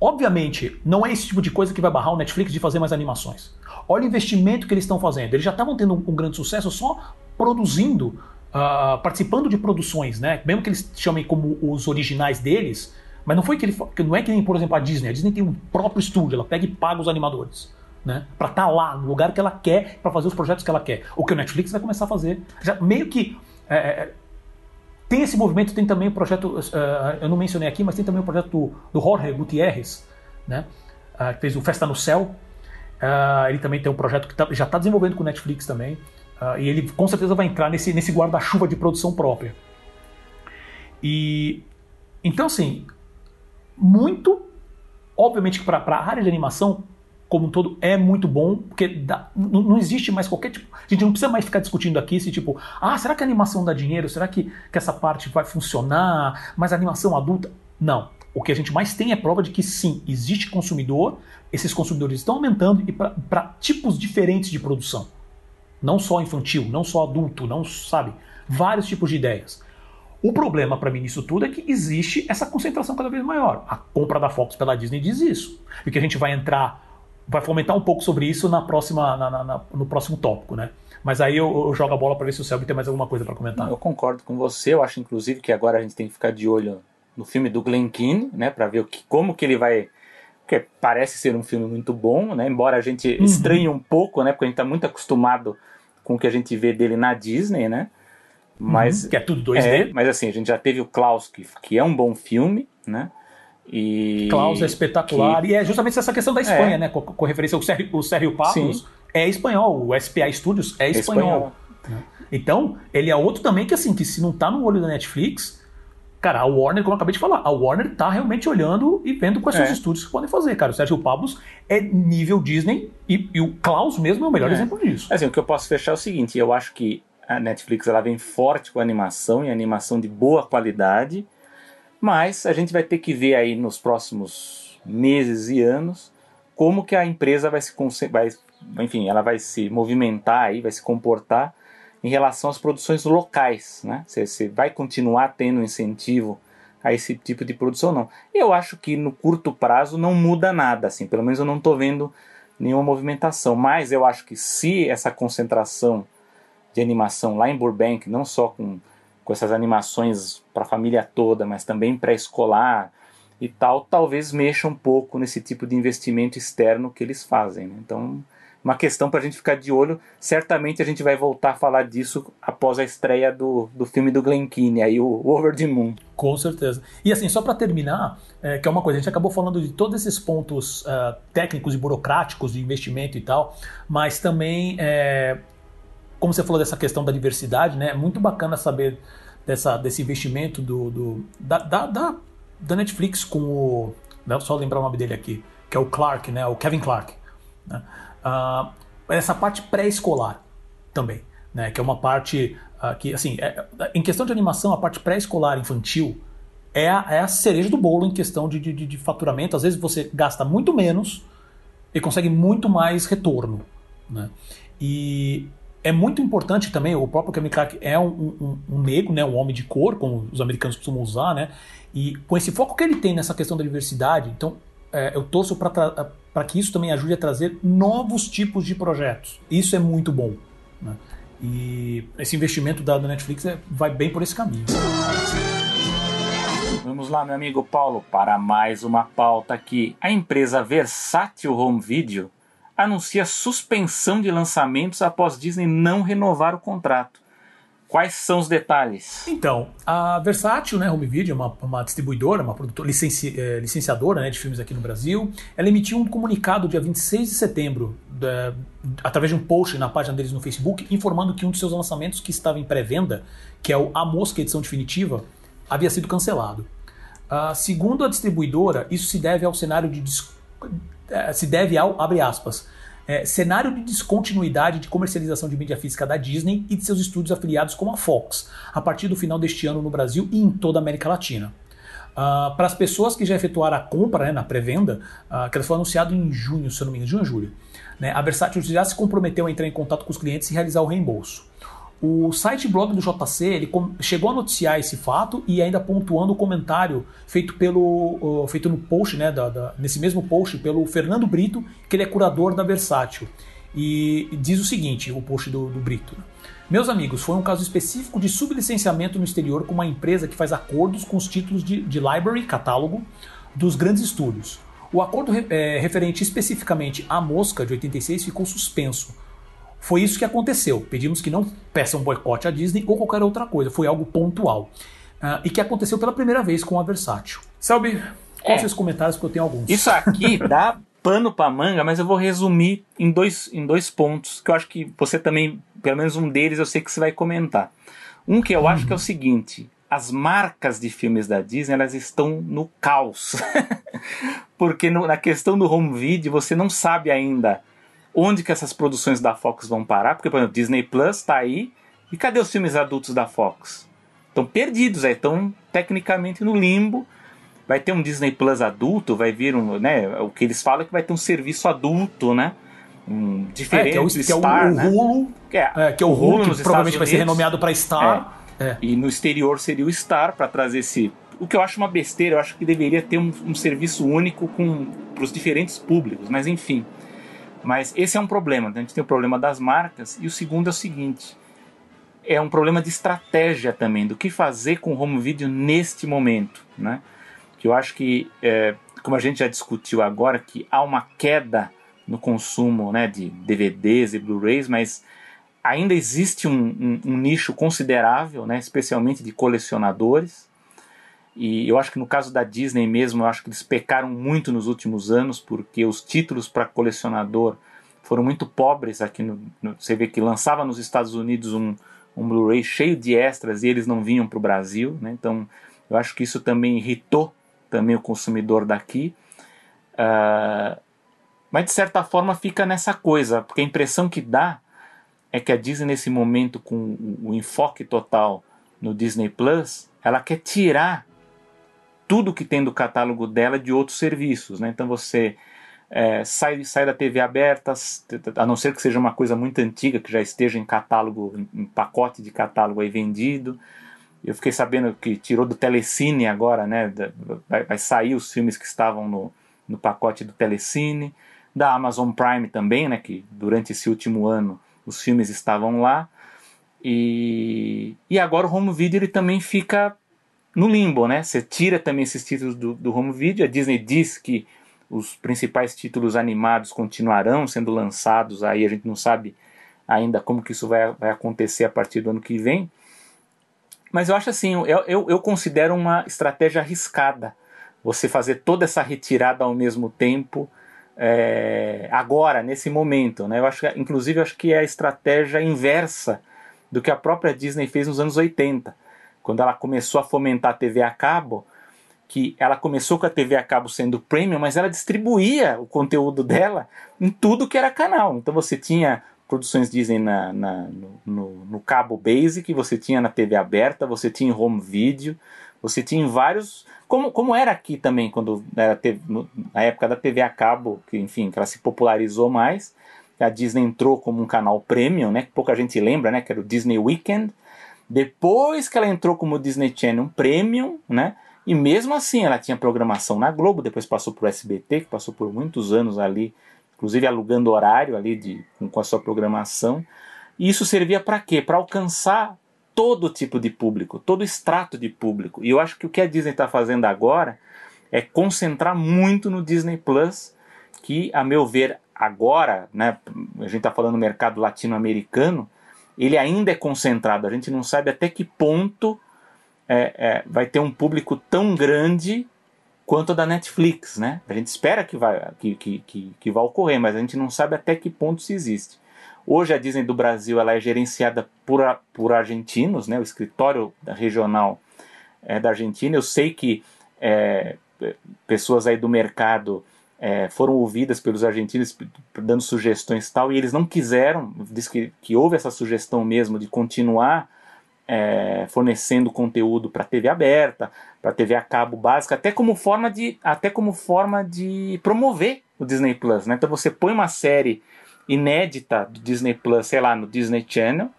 [SPEAKER 1] obviamente, não é esse tipo de coisa que vai barrar o Netflix de fazer mais animações. Olha o investimento que eles estão fazendo. Eles já estavam tendo um, um, grande sucesso só produzindo, uh, participando de produções, né? Mesmo que eles chamem como os originais deles, mas não foi que ele, não é que nem, por exemplo, a Disney. A Disney tem um próprio estúdio, ela pega e paga os animadores. Né? Para estar tá lá no lugar que ela quer, para fazer os projetos que ela quer. O que o Netflix vai começar a fazer. Já meio que é, é tem esse movimento, tem também o projeto, uh, eu não mencionei aqui, mas tem também o projeto do, do Jorge Gutierrez, né? Uh, que fez o Festa no Céu. Uh, ele também tem um projeto que tá, já está desenvolvendo com o Netflix também. e ele com certeza vai entrar nesse, nesse guarda-chuva de produção própria. E então, assim, muito. Obviamente que para a área de animação, como um todo é muito bom, porque dá, não, não, existe mais qualquer tipo. A gente não precisa mais ficar discutindo aqui se, tipo, ah, será que a animação dá dinheiro? Será que, que essa parte vai funcionar? Mas a animação adulta. Não. O que a gente mais tem é prova de que sim, existe consumidor, esses consumidores estão aumentando e para tipos diferentes de produção. Não só infantil, não só adulto, não sabe? Vários tipos de ideias. O problema para mim nisso tudo é que existe essa concentração cada vez maior. A compra da Fox pela Disney diz isso. E que a gente vai entrar vai fomentar um pouco sobre isso na próxima, na, na, no próximo tópico, né? Mas aí eu, eu jogo a bola para ver se o Selby tem mais alguma coisa para comentar.
[SPEAKER 2] Eu concordo com você. Eu acho, inclusive, que agora a gente tem que ficar de olho no filme do Glen Keane, né? Para ver o que, como que ele vai... Porque parece ser um filme muito bom, né? Embora a gente uhum. estranhe um pouco, né? Porque a gente está muito acostumado com o que a gente vê dele na Disney, né?
[SPEAKER 1] Mas, uhum. Que é tudo 2D.
[SPEAKER 2] É, mas assim, a gente já teve o Klaus, que, que é um bom filme, né? E...
[SPEAKER 1] Klaus é espetacular. Que... E é justamente essa questão da Espanha, é. né? Com, com, referência ao Sérgio, o Sérgio Pablos, é espanhol. O SPA Studios é espanhol. É espanhol. Então, ele é outro também que, assim, que se não tá no olho da Netflix, cara, a Warner, como eu acabei de falar, a Warner tá realmente olhando e vendo quais são os é. estúdios que podem fazer, cara. O Sérgio Pablos é nível Disney e, e o Klaus mesmo é o melhor é. exemplo disso.
[SPEAKER 2] Assim, o que eu posso fechar é o seguinte, eu acho que a Netflix ela vem forte com animação e animação de boa qualidade, mas a gente vai ter que ver aí nos próximos meses e anos como que a empresa vai se vai, enfim, ela vai se movimentar aí, vai se comportar em relação às produções locais, né? Se, se vai continuar tendo incentivo a esse tipo de produção ou não. Eu acho que no curto prazo não muda nada, assim, pelo menos eu não estou vendo nenhuma movimentação, mas eu acho que se essa concentração de animação lá em Burbank, não só com com essas animações para a família toda, mas também pré-escolar e tal, talvez mexa um pouco nesse tipo de investimento externo que eles fazem. Né? Então, uma questão para a gente ficar de olho. Certamente a gente vai voltar a falar disso após a estreia do, do filme do Glen Keane, aí o Over the Moon.
[SPEAKER 1] Com certeza. E assim, só para terminar, é, que é uma coisa, a gente acabou falando de todos esses pontos uh, técnicos e burocráticos de investimento e tal, mas também é, como você falou dessa questão da diversidade, né? É muito bacana saber dessa, desse investimento do, do da, da, da, Netflix com o. Né, só lembrar o nome dele aqui, que é o Clark, né? O Kevin Clark. Né? Uh, essa parte pré-escolar também, né? Que é uma parte uh, que, assim, é, em questão de animação, a parte pré-escolar infantil é a, é a cereja do bolo em questão de, de, de faturamento. Às vezes você gasta muito menos e consegue muito mais retorno. Né? E é muito importante também, o próprio Kevin Clark é um, um, um, negro, né, um homem de cor, como os americanos costumam usar, né, e com esse foco que ele tem nessa questão da diversidade, então é, eu torço para que isso também ajude a trazer novos tipos de projetos. Isso é muito bom. Né? E esse investimento da, da Netflix é, vai bem por esse caminho.
[SPEAKER 2] Vamos lá, meu amigo Paulo, para mais uma pauta aqui. A empresa Versátil Home Video anuncia suspensão de lançamentos após Disney não renovar o contrato. Quais são os detalhes?
[SPEAKER 1] Então, a Versátil, né, Home Video, é uma, uma distribuidora, uma produtora, licenci, é, licenciadora né, de filmes aqui no Brasil, ela emitiu um comunicado dia 26 de setembro, da, através de um post na página deles no Facebook, informando que um dos seus lançamentos que estava em pré-venda, que é o A Mosca Edição Definitiva, havia sido cancelado. Uh, segundo a distribuidora, isso se deve ao cenário de... Eh, se deve ao, abre aspas, é, cenário de descontinuidade de comercialização de mídia física da Disney e de seus estúdios afiliados como a Fox, a partir do final deste ano no Brasil e em toda a América Latina. Uh, para as pessoas que já efetuaram a compra né, na pré-venda, uh, que ela foi anunciado em junho, se eu não me engano, junho ou julho, né, a Versátil já se comprometeu a entrar em contato com os clientes e realizar o reembolso. O site blog do JC ele chegou a noticiar esse fato e ainda pontuando o comentário feito pelo feito no post, né, da, da, nesse mesmo post pelo Fernando Brito, que ele é curador da Versátil. E diz o seguinte, o post do, do Brito. Meus amigos, foi um caso específico de sublicenciamento no exterior com uma empresa que faz acordos com os títulos de, de library, catálogo, dos grandes estúdios. O acordo é, referente especificamente à Mosca de 86 ficou suspenso, foi isso que aconteceu. Pedimos que não peçam boicote à Disney ou qualquer outra coisa. Foi algo pontual. Uh, e que aconteceu pela primeira vez com a Versátil. Selby, quais é. seus comentários? Porque eu tenho alguns.
[SPEAKER 2] Isso aqui <laughs> dá pano pra manga, mas eu vou resumir em dois, em dois pontos, que eu acho que você também, pelo menos um deles, eu sei que você vai comentar. Um que eu uhum. acho que é o seguinte: as marcas de filmes da Disney elas estão no caos. <laughs> Porque no, na questão do home video você não sabe ainda onde que essas produções da Fox vão parar, porque, por exemplo, Disney Plus está aí, e cadê os filmes adultos da Fox? Estão perdidos, estão tecnicamente no limbo. Vai ter um Disney Plus adulto, vai vir um, né, o que eles falam é que vai ter um serviço adulto, né? Um, diferente é, que é o,
[SPEAKER 1] do Star, que é o, né? Hulu, que é, é, que é o Hulu, Hulu que provavelmente vai ser renomeado para Star.
[SPEAKER 2] É. é. E no exterior seria o Star para trazer esse o que eu acho uma besteira, eu acho que deveria ter um, um serviço único para os diferentes públicos, mas enfim. Mas esse é um problema. A gente tem o problema das marcas e o segundo é o seguinte: é um problema de estratégia também, do que fazer com o home video neste momento, né? Que eu acho que, é, como a gente já discutiu agora, que há uma queda no consumo né, de DVDs e Blu-rays, mas ainda existe um, um, um nicho considerável, né, especialmente de colecionadores, e eu acho que no caso da Disney mesmo, eu acho que eles pecaram muito nos últimos anos, porque os títulos para colecionador foram muito pobres aqui no, no, Você vê que lançava nos Estados Unidos um, um Blu-ray cheio de extras e eles não vinham para o Brasil. Né? Então eu acho que isso também irritou também o consumidor daqui. Uh, mas de certa forma fica nessa coisa, porque a impressão que dá é que a Disney nesse momento com o, o enfoque total no Disney Plus, ela quer tirar tudo que tem do catálogo dela de outros serviços. Né? Então você é, sai, sai da TV aberta, a não ser que seja uma coisa muito antiga, que já esteja em catálogo, em pacote de catálogo aí vendido. Eu fiquei sabendo que tirou do Telecine agora, né? Vai, vai sair os filmes que estavam no, no pacote do Telecine. Da Amazon Prime também, né? Que durante esse último ano os filmes estavam lá. E, e agora o home video ele também fica no limbo, né? Você tira também esses títulos do, do home video. A Disney diz que os principais títulos animados continuarão sendo lançados. Aí a gente não sabe ainda como que isso vai, vai acontecer a partir do ano que vem. Mas eu acho assim, eu, eu, eu considero uma estratégia arriscada você fazer toda essa retirada ao mesmo tempo, é, agora, nesse momento. Né? Eu acho, inclusive, eu acho que é a estratégia inversa do que a própria Disney fez nos anos 80 quando ela começou a fomentar a TV a cabo, que ela começou com a TV a cabo sendo premium, mas ela distribuía o conteúdo dela em tudo que era canal. Então você tinha produções Disney na, na no, no, cabo basic, você tinha na TV aberta, você tinha em home video, você tinha em vários. Como, como era aqui também, quando era TV, na época da TV a cabo, que enfim, que ela se popularizou mais. A Disney entrou como um canal premium, né? Que pouca gente lembra, né? Que era o Disney Weekend depois que ela entrou como Disney Channel Premium, né? E mesmo assim ela tinha programação na Globo, depois passou por SBT, que passou por muitos anos ali, inclusive alugando horário ali de, com a sua programação. E isso servia para quê? Para alcançar todo tipo de público, todo extrato de público. E eu acho que o que a Disney está fazendo agora é concentrar muito no Disney Plus, que, a meu ver, agora, né, a gente está falando do mercado latino-americano, ele ainda é concentrado. A gente não sabe até que ponto é, é, vai ter um público tão grande quanto da Netflix, né? A gente espera que vai, que, que, que, que ocorrer, mas a gente não sabe até que ponto isso existe. Hoje a Disney do Brasil ela é gerenciada por, por argentinos, né? O escritório regional é da Argentina. Eu sei que é, pessoas aí do mercado é, foram ouvidas pelos argentinos dando sugestões e tal, e eles não quiseram, diz que, que houve essa sugestão mesmo de continuar é, fornecendo conteúdo para TV aberta, para TV a cabo básica, até como forma de até como forma de promover o Disney Plus, né? Então você põe uma série inédita do Disney Plus, sei lá, no Disney Channel,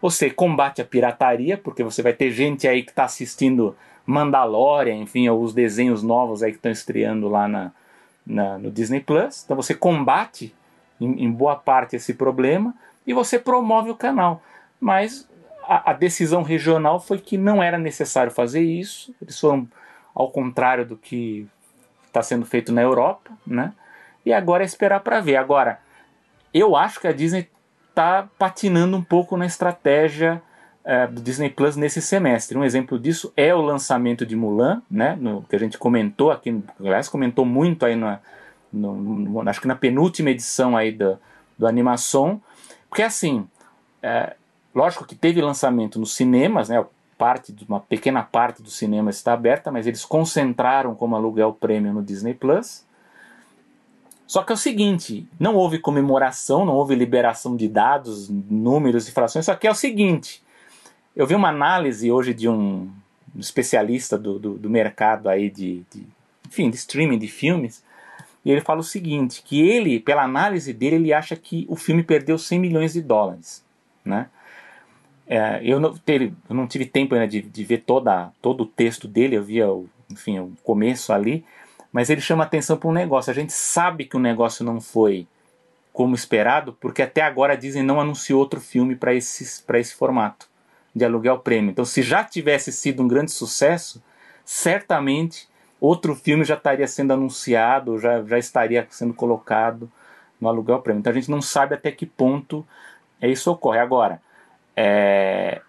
[SPEAKER 2] você combate a pirataria, porque você vai ter gente aí que está assistindo Mandalorian, enfim, os desenhos novos aí que estão estreando lá na, na, no Disney Plus. Então você combate em, em boa parte esse problema e você promove o canal. Mas a, a, decisão regional foi que não era necessário fazer isso. Eles foram ao contrário do que está sendo feito na Europa, né? E agora é esperar para ver. Agora, eu acho que a Disney está patinando um pouco na estratégia é, do Disney Plus nesse semestre. Um exemplo disso é o lançamento de Mulan, né? No, que a gente comentou aqui, aliás, comentou muito aí na, no, no, acho que na penúltima edição aí do, do Animação, porque assim, é, Lógico que teve lançamento nos cinemas, né? Parte de uma pequena parte do cinema está aberta, mas eles concentraram como aluguel prêmio no Disney Plus. Só que é o seguinte, não houve comemoração, não houve liberação de dados, números e frações, só que é o seguinte, eu vi uma análise hoje de um especialista do, do, do mercado aí de, de, enfim, de streaming de filmes, e ele fala o seguinte, que ele, pela análise dele, ele acha que o filme perdeu 100 milhões de dólares, né? É, eu, não teve, eu não tive tempo ainda de, de, ver toda, todo o texto dele, eu via o, enfim, o começo ali, mas ele chama atenção para um negócio. A gente sabe que o negócio não foi como esperado, porque até agora a Disney não anunciou outro filme para esse, esse formato de aluguel prêmio. Então, se já tivesse sido um grande sucesso, certamente outro filme já estaria sendo anunciado, já, já estaria sendo colocado no aluguel prêmio. Então, a gente não sabe até que ponto isso ocorre. Agora, é,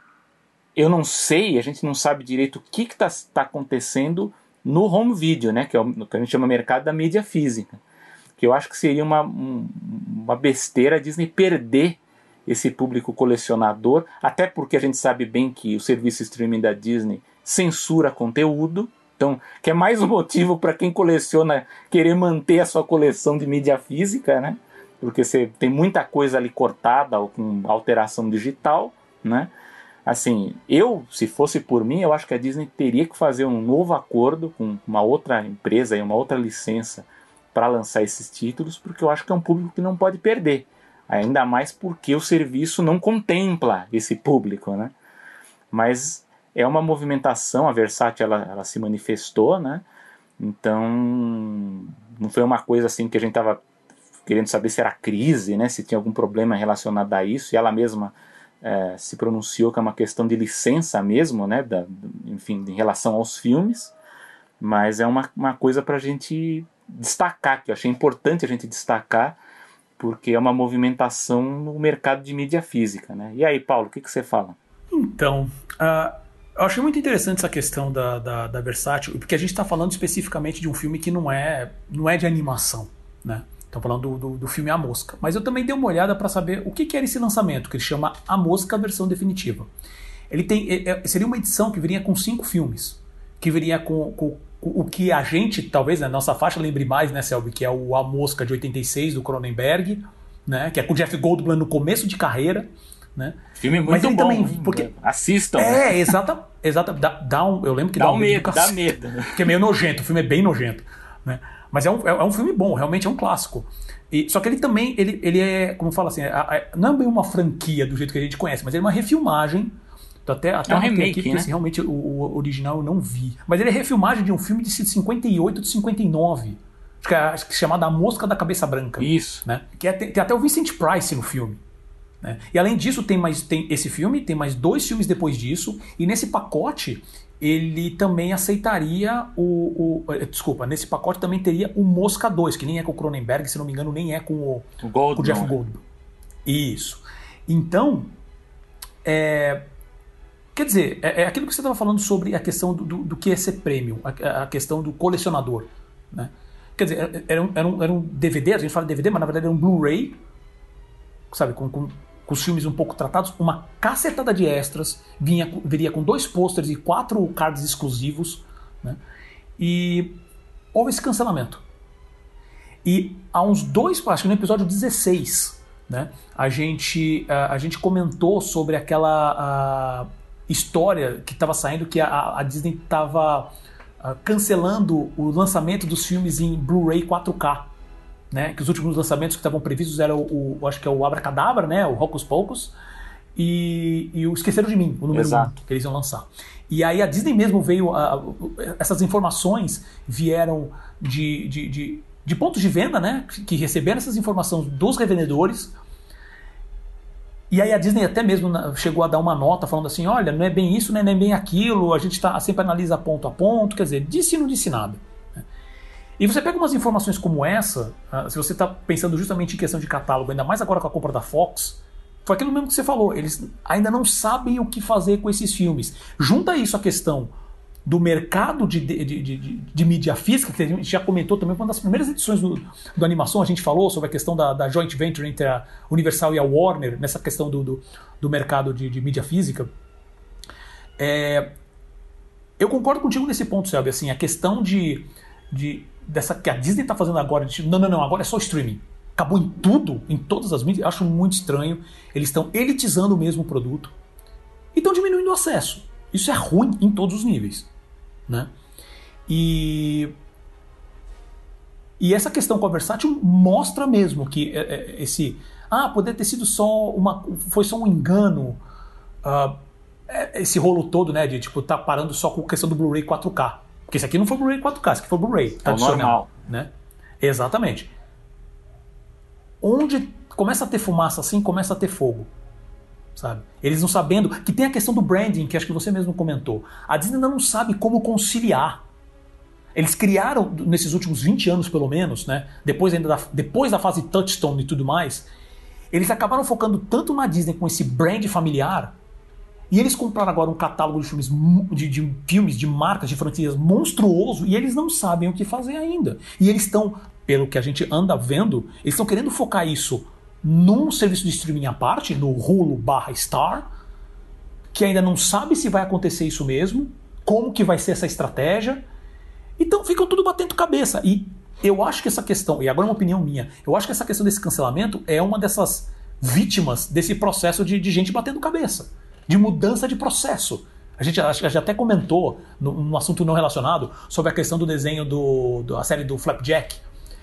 [SPEAKER 2] eu não sei, a gente não sabe direito o que está tá acontecendo no home video, né, que é o que a gente chama mercado da mídia física. Que eu acho que seria uma, um, uma besteira a Disney perder esse público colecionador, até porque a gente sabe bem que o serviço streaming da Disney censura conteúdo, então, que é mais um <laughs> motivo para quem coleciona querer manter a sua coleção de mídia física, né? Porque você tem muita coisa ali cortada ou com alteração digital né? Assim, eu, se fosse por mim, eu acho que a Disney teria que fazer um novo acordo com uma outra empresa e uma outra licença para lançar esses títulos, porque eu acho que é um público que não pode perder. Ainda mais porque o serviço não contempla esse público, né? Mas é uma movimentação, a Versace ela, ela se manifestou, né? Então, não foi uma coisa assim que a gente estava querendo saber se era crise, né? Se tinha algum problema relacionado a isso, e ela mesma é, se pronunciou que é uma questão de licença mesmo, né, da, enfim, em relação aos filmes, mas é uma, uma coisa para a gente destacar, que eu achei importante a gente destacar, porque é uma movimentação no mercado de mídia física. Né? E aí, Paulo, o que, que você fala?
[SPEAKER 1] Então, uh, eu achei muito interessante essa questão da, da, da Versátil, porque a gente está falando especificamente de um filme que não é, não é de animação. Né? Estão falando do, do, do, filme A Mosca. Mas eu também dei uma olhada para saber o que, que era esse lançamento, que ele chama A Mosca versão definitiva. Ele tem é, é, seria uma edição que viria com cinco filmes, que viria com, com, com o que a gente, talvez, na né, nossa faixa lembre mais, né, Selby, que é o A Mosca de 86 do Cronenberg, né, que é com o Jeff Goldblum no começo de carreira. Né?
[SPEAKER 2] Filme muito Mas ele bom. Também, porque... Assistam.
[SPEAKER 1] É, né? exata, exata dá, dá um, eu lembro que
[SPEAKER 2] dá,
[SPEAKER 1] dá
[SPEAKER 2] um medo, dá medo.
[SPEAKER 1] Porque é meio nojento, o filme é bem nojento. Né? Mas é um, é, é um filme bom, realmente é um clássico. E, só que ele também, ele, ele é, como fala assim, é, não é bem uma franquia do jeito que a gente conhece, mas ele é uma refilmagem. Até, até
[SPEAKER 2] é um remake, aqui,
[SPEAKER 1] né? Assim, realmente o, o, original eu não vi. Mas ele é refilmagem de um filme de 58, de 59. Acho que é, acho que é chamado A Mosca da Cabeça Branca.
[SPEAKER 2] Isso.
[SPEAKER 1] Né? Que é, tem, tem até o Vincent Price no filme. Né? E além disso, tem mais tem esse filme, tem mais dois filmes depois disso, e nesse pacote ele também aceitaria o, o, eh, Desculpa, nesse pacote também teria o Mosca 2, que nem é com o Cronenberg, se não me engano, nem é com o,
[SPEAKER 2] o, Gold,
[SPEAKER 1] com o Jeff Goldblum. Isso. Então, É, quer dizer, é, é, aquilo que você estava falando sobre a questão do, do, do que é ser prêmio, a, a, questão do colecionador. Né? Quer dizer, era um, era, um, era um DVD, a gente fala DVD, mas na verdade era um Blu-ray, sabe, com, com, com, os filmes um pouco tratados, uma cacetada de extras, vinha, viria com dois pôsteres e quatro cards exclusivos, né? E houve esse cancelamento. E há uns dois, acho que no episódio 16, né, a, gente, a, a gente comentou sobre aquela história que estava saindo que a, a Disney estava cancelando o lançamento dos filmes em Blu-ray 4K. Né, que os últimos lançamentos que estavam previstos eram o, o, acho que é o Abracadabra, né, o Hocus Pocus, e, e o Esqueceram de Mim, o número Exato. 1 que eles iam lançar. E aí a Disney mesmo veio, a, essas informações vieram de, de, de, de, pontos de venda, né? Que receberam essas informações dos revendedores. E aí a Disney até mesmo chegou a dar uma nota falando assim, olha, não é bem isso, não é bem aquilo, a gente tá, sempre analisa ponto a ponto, quer dizer, disse e não disse nada. Né. E você pega umas informações como essa, ah, se você está pensando justamente em questão de catálogo, ainda mais agora com a compra da Fox, foi aquilo mesmo que você falou, eles ainda não sabem o que fazer com esses filmes. Junta isso à questão do mercado de, de, de, de, mídia física, que a gente já comentou também, uma das primeiras edições do, do Animação, a gente falou sobre a questão da, da joint venture entre a Universal e a Warner, nessa questão do, do, do mercado de, de mídia física. É, eu concordo contigo nesse ponto, Selby, assim, a questão de, de dessa que a Disney está fazendo agora, de, não, não, não, agora é só streaming acabou em tudo, em todas as mídias, acho muito estranho. Eles estão elitizando o mesmo produto e estão diminuindo o acesso. Isso é ruim em todos os níveis. Né? E, e essa questão com a Versátil mostra mesmo que é, é, esse. Ah, poder ter sido só uma. Foi só um engano. Uh, esse rolo todo, né? De tipo, tá parando só com a questão do Blu-ray 4K. Porque esse aqui não foi Blu-ray 4K, esse aqui foi Blu-ray.
[SPEAKER 2] É normal.
[SPEAKER 1] Né? Exatamente onde começa a ter fumaça assim, começa a ter fogo. Sabe? Eles não sabendo. Que tem a questão do branding, que acho que você mesmo comentou. A Disney ainda não sabe como conciliar. Eles criaram, nesses últimos 20 anos pelo menos, né? Depois, ainda da, depois da fase Touchstone e tudo mais, eles acabaram focando tanto na Disney com esse brand familiar. E eles compraram agora um catálogo de filmes, de, de filmes, de marcas, de franquias monstruoso, e eles não sabem o que fazer ainda. E eles estão pelo que a gente anda vendo, eles estão querendo focar isso num serviço de streaming à parte, no Hulu barra Star, que ainda não sabe se vai acontecer isso mesmo, como que vai ser essa estratégia. Então ficam tudo batendo cabeça. E eu acho que essa questão, e agora é uma opinião minha, eu acho que essa questão desse cancelamento é uma dessas vítimas desse processo de, de gente batendo cabeça, de mudança de processo. A gente, a gente até comentou num, assunto não relacionado sobre a questão do desenho do, da série do Flapjack,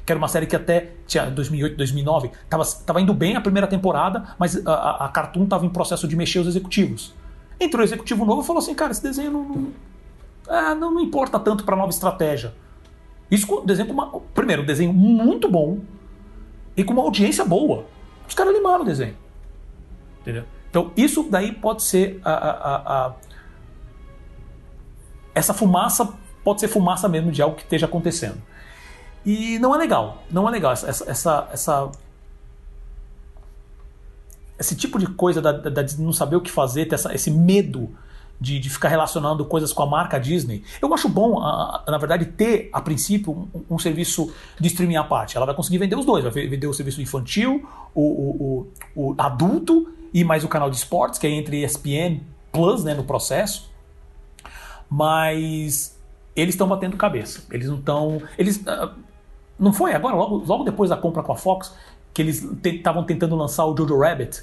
[SPEAKER 1] que era uma série que até tinha 2008, 2009, tava, tava indo bem a primeira temporada, mas a, a Cartoon estava em processo de mexer os executivos. Entrou o executivo novo e falou assim, cara, esse desenho não, não, é, não, não importa tanto para nova estratégia. Isso com desenho uma, primeiro, um desenho muito bom e com uma audiência boa. Os caras limaram o desenho. Entendeu? Então, isso daí pode ser a, a, a, essa fumaça pode ser fumaça mesmo de algo que esteja acontecendo. E não é legal, não é legal essa, essa, essa esse tipo de coisa da, da, de não saber o que fazer, ter essa, esse medo de, de, ficar relacionando coisas com a marca Disney. Eu acho bom, a, a, na verdade, ter a princípio um, um, serviço de streaming à parte. Ela vai conseguir vender os dois, vai vender o serviço infantil, o, o, o, o adulto e mais o canal de esportes, que é entre ESPN Plus né, no processo. Mas eles estão batendo cabeça. Eles não estão. Eles. Não foi agora, logo, logo depois da compra com a Fox, que eles estavam te, tentando lançar o Jojo Rabbit.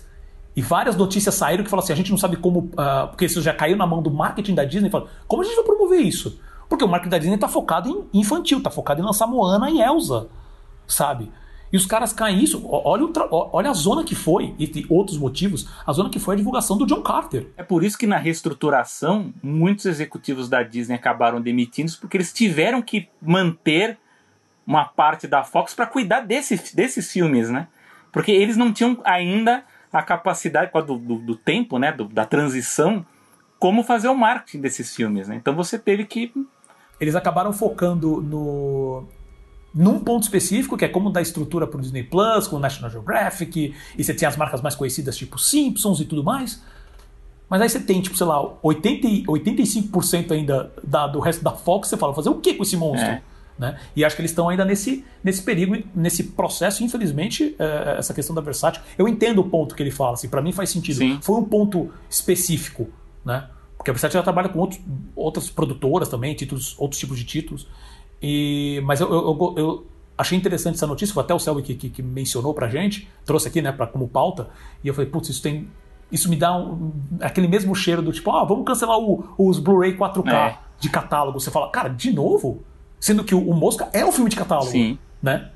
[SPEAKER 1] E várias notícias saíram que falaram assim: a gente não sabe como. Uh, porque isso já caiu na mão do marketing da Disney. Como a gente vai promover isso? Porque o marketing da Disney está focado em infantil, está focado em lançar Moana e Elsa, sabe? E os caras caem isso. Olha, olha a zona que foi, e outros motivos, a zona que foi a divulgação do John Carter.
[SPEAKER 2] É por isso que na reestruturação, muitos executivos da Disney acabaram demitindo porque eles tiveram que manter uma parte da Fox para cuidar desse, desses filmes, né? Porque eles não tinham ainda a capacidade do, do, do tempo, né? Do, da transição, como fazer o marketing desses filmes, né? Então você teve que.
[SPEAKER 1] Eles acabaram focando no num ponto específico, que é como dar estrutura para o Disney Plus, com o National Geographic, e você tinha as marcas mais conhecidas, tipo Simpsons e tudo mais. Mas aí você tem, tipo, sei lá, 80, 85% ainda da, do resto da Fox, você fala, fazer o que com esse monstro? É. Né? E acho que eles estão ainda nesse, nesse perigo, nesse processo, infelizmente, é, essa questão da Versátil. Eu entendo o ponto que ele fala, assim, para mim faz sentido. Sim. Foi um ponto específico, né? Porque a Versátil já trabalha com outros, outras produtoras também, títulos, outros tipos de títulos. E, mas eu, eu, eu achei interessante essa notícia, foi até o Selby que, que, que, mencionou pra gente, trouxe aqui né, pra, como pauta, e eu falei, putz, isso tem. Isso me dá um, aquele mesmo cheiro do tipo, ah, vamos cancelar o, os Blu-ray 4K é. de catálogo. Você fala, cara, de novo? Sendo que o, o Mosca é um filme de catálogo. Sim. Né?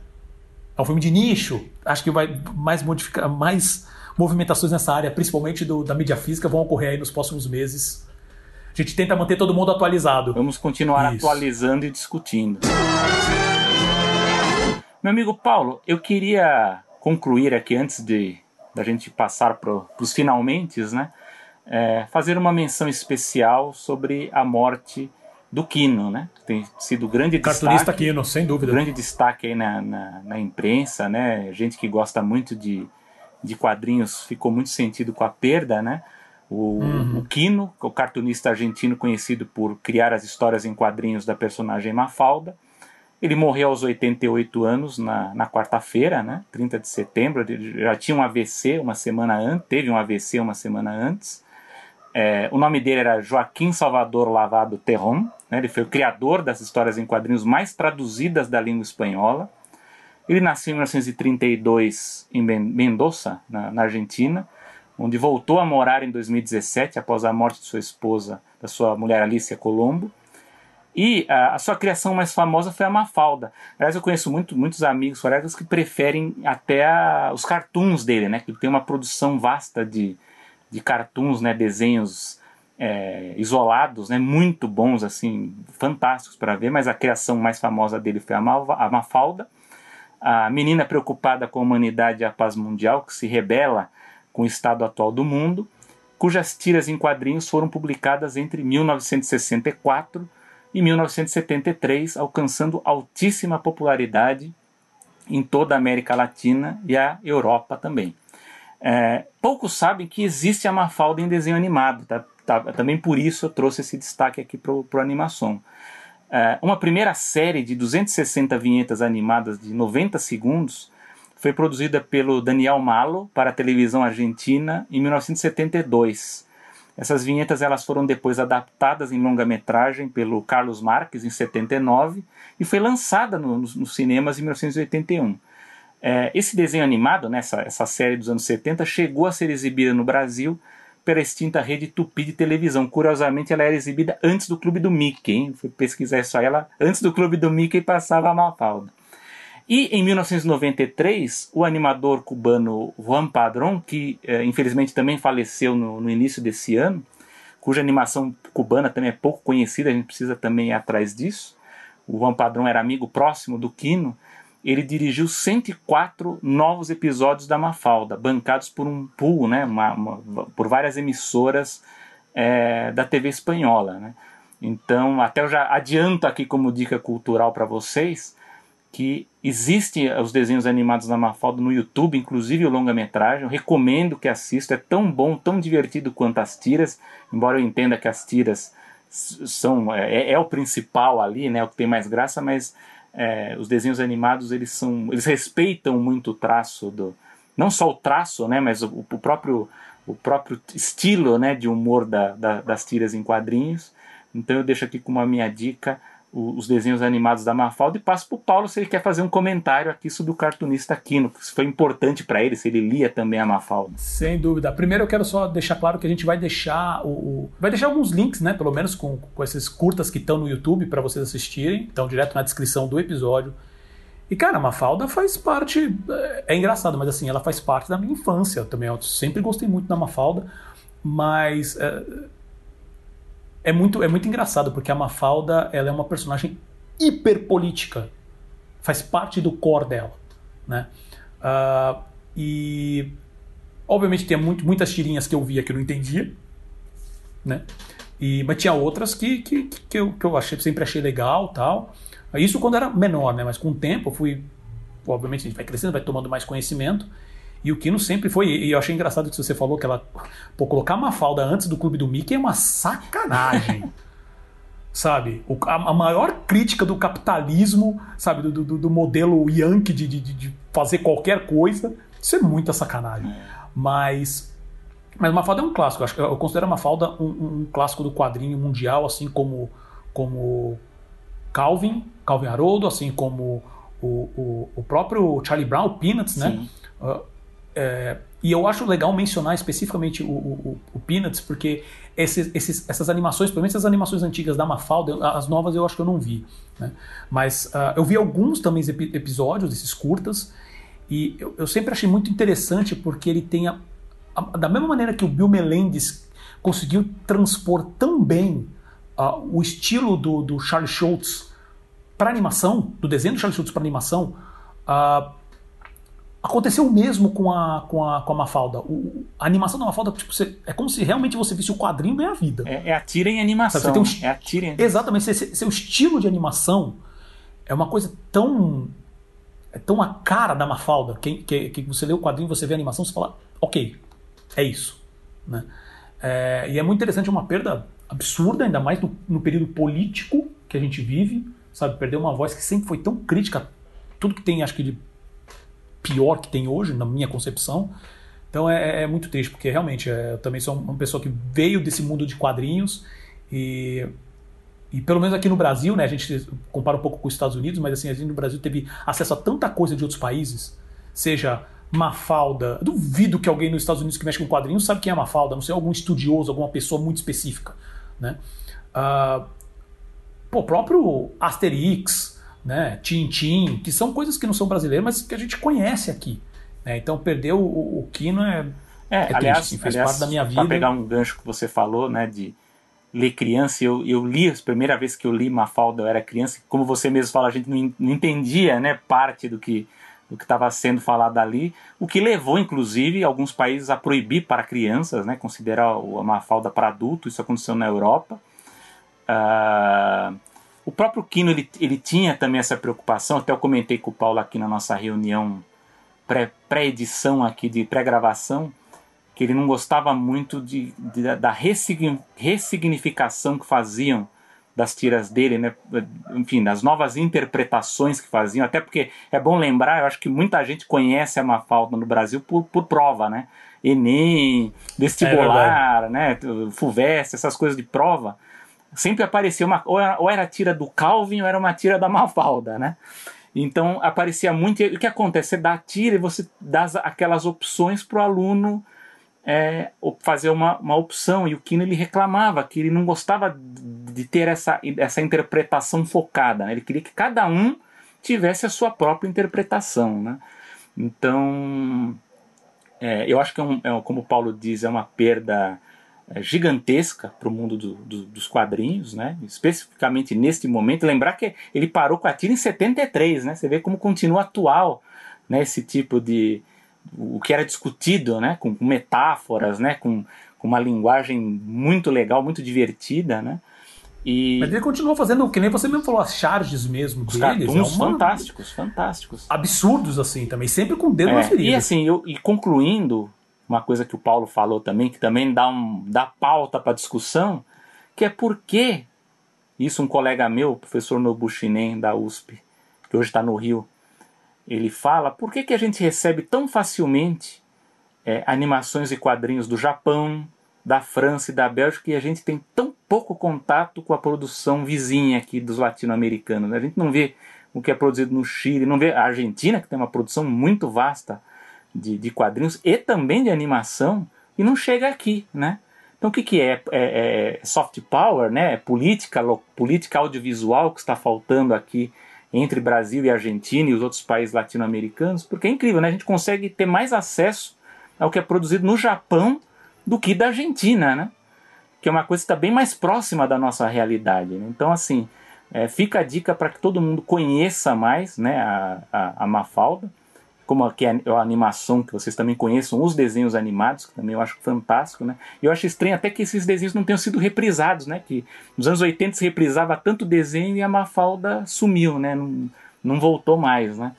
[SPEAKER 1] É um filme de nicho. Acho que vai mais modificar, mais movimentações nessa área, principalmente do, da mídia física, vão ocorrer aí nos próximos meses. A gente tenta manter todo mundo atualizado.
[SPEAKER 2] Vamos continuar Isso. atualizando e discutindo. Meu amigo Paulo, eu queria concluir aqui antes de da gente passar para os finalmente, né? É, fazer uma menção especial sobre a morte do Kino, né? Tem sido grande
[SPEAKER 1] Cartunista destaque. Kino, sem dúvida.
[SPEAKER 2] Grande destaque aí na, na, na, imprensa, né? Gente que gosta muito de, de quadrinhos ficou muito sentido com a perda, né? O, uhum. o Kino, o cartunista argentino conhecido por criar as histórias em quadrinhos da personagem Mafalda. Ele morreu aos 88 anos na, na quarta-feira, né? 30 de setembro. Ele já tinha um AVC uma semana antes, teve um AVC uma semana antes. É, o nome dele era Joaquim Salvador Lavado Terron. Né? Ele foi o criador das histórias em quadrinhos mais traduzidas da língua espanhola. Ele nasceu em 1932 em Mendoza, na, na Argentina, onde voltou a morar em 2017 após a morte de sua esposa, da sua mulher Alicia Colombo. E a, a, sua criação mais famosa foi a Mafalda. Aliás, eu conheço muito, muitos amigos colegas que preferem até a, os cartoons dele, né? Que tem uma produção vasta de, de cartoons, né, desenhos é, isolados, né, muito bons, assim, fantásticos para ver, mas a criação mais famosa dele foi a, Malva, a Mafalda, a menina preocupada com a humanidade e a paz mundial, que se rebela com o estado atual do mundo, cujas tiras em quadrinhos foram publicadas entre 1964 e 1973, alcançando altíssima popularidade em toda a América Latina e a Europa também. É, poucos sabem que existe a Mafalda em desenho animado, tá? Tá, também por isso eu trouxe esse destaque aqui para o animação. É, uma primeira série de 260 vinhetas animadas de 90 segundos foi produzida pelo Daniel Malo para a televisão argentina em 1972. Essas vinhetas elas foram depois adaptadas em longa-metragem pelo Carlos Marques em 79 e foi lançada no, nos, nos cinemas em 1981. É, esse desenho animado, né, essa, essa série dos anos 70, chegou a ser exibida no Brasil pela extinta rede Tupi de televisão. Curiosamente, ela era exibida antes do Clube do Mickey. Hein? Fui pesquisar isso aí. Ela, antes do Clube do Mickey passava a Mafalda. E em 1993, o animador cubano Juan Padrón, que eh, infelizmente também faleceu no, no, início desse ano, cuja animação cubana também é pouco conhecida, a gente precisa também ir atrás disso. O Juan Padrón era amigo próximo do Quino ele dirigiu 104 novos episódios da Mafalda, bancados por um pool, né, uma, uma, por várias emissoras é, da TV espanhola. Né? Então, até eu já adianto aqui como dica cultural para vocês que existem os desenhos animados da Mafalda no YouTube, inclusive o longa-metragem. Recomendo que assista, é tão bom, tão divertido quanto as tiras, embora eu entenda que as tiras são é, é o principal ali, né, o que tem mais graça, mas é, os desenhos animados eles são eles respeitam muito o traço do não só o traço né mas o, o próprio o próprio estilo né de humor da, da, das tiras em quadrinhos. Então eu deixo aqui como a minha dica os desenhos animados da Mafalda e passo para o Paulo se ele quer fazer um comentário aqui sobre o cartunista Aquino, se foi importante para ele, se ele lia também a Mafalda.
[SPEAKER 1] Sem dúvida. Primeiro eu quero só deixar claro que a gente vai deixar o, o vai deixar alguns links, né, pelo menos com, com esses curtas que estão no YouTube para vocês assistirem, estão direto na descrição do episódio. E cara, a Mafalda faz parte, é, é engraçado, mas assim, ela faz parte da minha infância também. Eu sempre gostei muito da Mafalda, mas é, é muito, é muito engraçado, porque a Mafalda ela é uma personagem hiperpolítica. Faz parte do core dela. Né? Uh, e obviamente tem muito, muitas tirinhas que eu via que eu não entendia. Né? E, mas tinha outras que, que, que, eu, que eu achei, sempre achei legal tal. Isso quando era menor, né? Mas com o tempo eu fui. Obviamente a gente vai crescendo, vai tomando mais conhecimento. E o Kino sempre foi. E eu achei engraçado que você falou que ela. Pô, colocar uma falda antes do clube do Mickey é uma sacanagem. <laughs> sabe? O, a, a, maior crítica do capitalismo, sabe? Do, do, do modelo Yankee de, de, de, fazer qualquer coisa. Isso é muita sacanagem. Mas. Mas Mafalda é um clássico. Eu, acho, eu considero Mafalda um, um, clássico do quadrinho mundial, assim como, como Calvin, Calvin Haroldo, assim como o, o, o próprio Charlie Brown, Peanuts, né? Uh, é, e eu acho legal mencionar especificamente o, o, o Peanuts, porque esses, esses, essas animações, pelo menos as animações antigas da Mafalda, as novas eu acho que eu não vi. Né? Mas uh, eu vi alguns também episódios desses curtas, e eu, eu, sempre achei muito interessante porque ele tem a, a, da mesma maneira que o Bill Melendez conseguiu transpor tão bem uh, o estilo do, do Charlie Schultz para animação, do desenho do Charlie Schultz para animação, uh, Aconteceu o mesmo com a, com a, com a Mafalda. O, a animação da Mafalda tipo, você, é como se realmente você visse o quadrinho ganhar vida.
[SPEAKER 2] É, é a tira em animação.
[SPEAKER 1] Sabe, um, é a tira em animação. Exatamente. Seu, seu estilo de animação é uma coisa tão. É tão a cara da Mafalda. Que, que, que você lê o quadrinho, você vê a animação, você fala, ok, é isso. Né? É, e é muito interessante, é uma perda absurda, ainda mais no, no período político que a gente vive. Sabe, perder uma voz que sempre foi tão crítica, tudo que tem, acho que, de pior que tem hoje, na minha concepção. Então é, é, muito triste, porque realmente é, eu também sou uma pessoa que veio desse mundo de quadrinhos e, e pelo menos aqui no Brasil, né, a gente compara um pouco com os Estados Unidos, mas assim, a gente no Brasil teve acesso a tanta coisa de outros países, seja Mafalda. Duvido que alguém nos Estados Unidos que mexe com quadrinhos sabe quem é Mafalda, não sei, algum estudioso, alguma pessoa muito específica. Né? Uh, pô, próprio Asterix, né, Tintim, que são coisas que não são brasileiras, mas que a gente conhece aqui. Né? Então perder o, o Kino é,
[SPEAKER 2] é, é aliás, triste, fez aliás, parte da minha vida. Para pegar um gancho que você falou, né, de ler criança, eu, eu li, a primeira vez que eu li Mafalda eu era criança, como você mesmo fala, a gente não, não entendia né, parte do que do que estava sendo falado ali, o que levou, inclusive, alguns países a proibir para crianças, né, considerar a Mafalda para adulto, isso aconteceu na Europa. Uh, o próprio Kino ele, ele tinha também essa preocupação, até eu comentei com o Paulo aqui na nossa reunião pré-edição pré aqui de pré-gravação, que ele não gostava muito de, de da ressignificação que faziam das tiras dele, né? enfim, das novas interpretações que faziam, até porque é bom lembrar, eu acho que muita gente conhece a Mafalda no Brasil por, por prova, né? Enem, vestibular, é né? FUVEST, essas coisas de prova sempre aparecia uma. Ou era, ou era a tira do Calvin ou era uma tira da Mafalda, né? Então aparecia muito. E o que acontece? Você dá a tira e você dá aquelas opções para o aluno é, fazer uma, uma opção. E o Kino ele reclamava que ele não gostava de ter essa, essa interpretação focada. Né? Ele queria que cada um tivesse a sua própria interpretação. Né? Então, é, eu acho que, é um, é, como o Paulo diz, é uma perda gigantesca para o mundo do, do, dos quadrinhos, né? especificamente neste momento. Lembrar que ele parou com a tira em 73, né? você vê como continua atual né? esse tipo de. o que era discutido, né? com, com metáforas, né? com, com uma linguagem muito legal, muito divertida. Né?
[SPEAKER 1] E... Mas ele continuou fazendo, que nem você mesmo falou, as charges mesmo
[SPEAKER 2] Os deles. É uma... fantásticos, fantásticos.
[SPEAKER 1] Absurdos, assim, também, sempre com o dedo é, na ferida.
[SPEAKER 2] E assim, eu, e concluindo, uma coisa que o Paulo falou também, que também dá, um, dá pauta para discussão, que é por que, isso um colega meu, o professor Nobushinen da USP, que hoje está no Rio, ele fala, por que, que a gente recebe tão facilmente é, animações e quadrinhos do Japão, da França e da Bélgica e a gente tem tão pouco contato com a produção vizinha aqui dos latino-americanos. Né? A gente não vê o que é produzido no Chile, não vê a Argentina, que tem uma produção muito vasta de, de quadrinhos e também de animação e não chega aqui, né? Então o que, que é? É, é soft power, né? É política, política audiovisual que está faltando aqui entre Brasil e Argentina e os outros países latino-americanos, porque é incrível, né? A gente consegue ter mais acesso ao que é produzido no Japão do que da Argentina, né? Que é uma coisa que está bem mais próxima da nossa realidade. Né? Então, assim, é, fica a dica para que todo mundo conheça mais né, a, a, a Mafalda como aqui é a animação, que vocês também conheçam, os desenhos animados, que também eu acho fantástico, né? E eu acho estranho até que esses desenhos não tenham sido reprisados, né? Que nos anos 80 se reprisava tanto desenho e a Mafalda sumiu, né? Não, não voltou mais, né?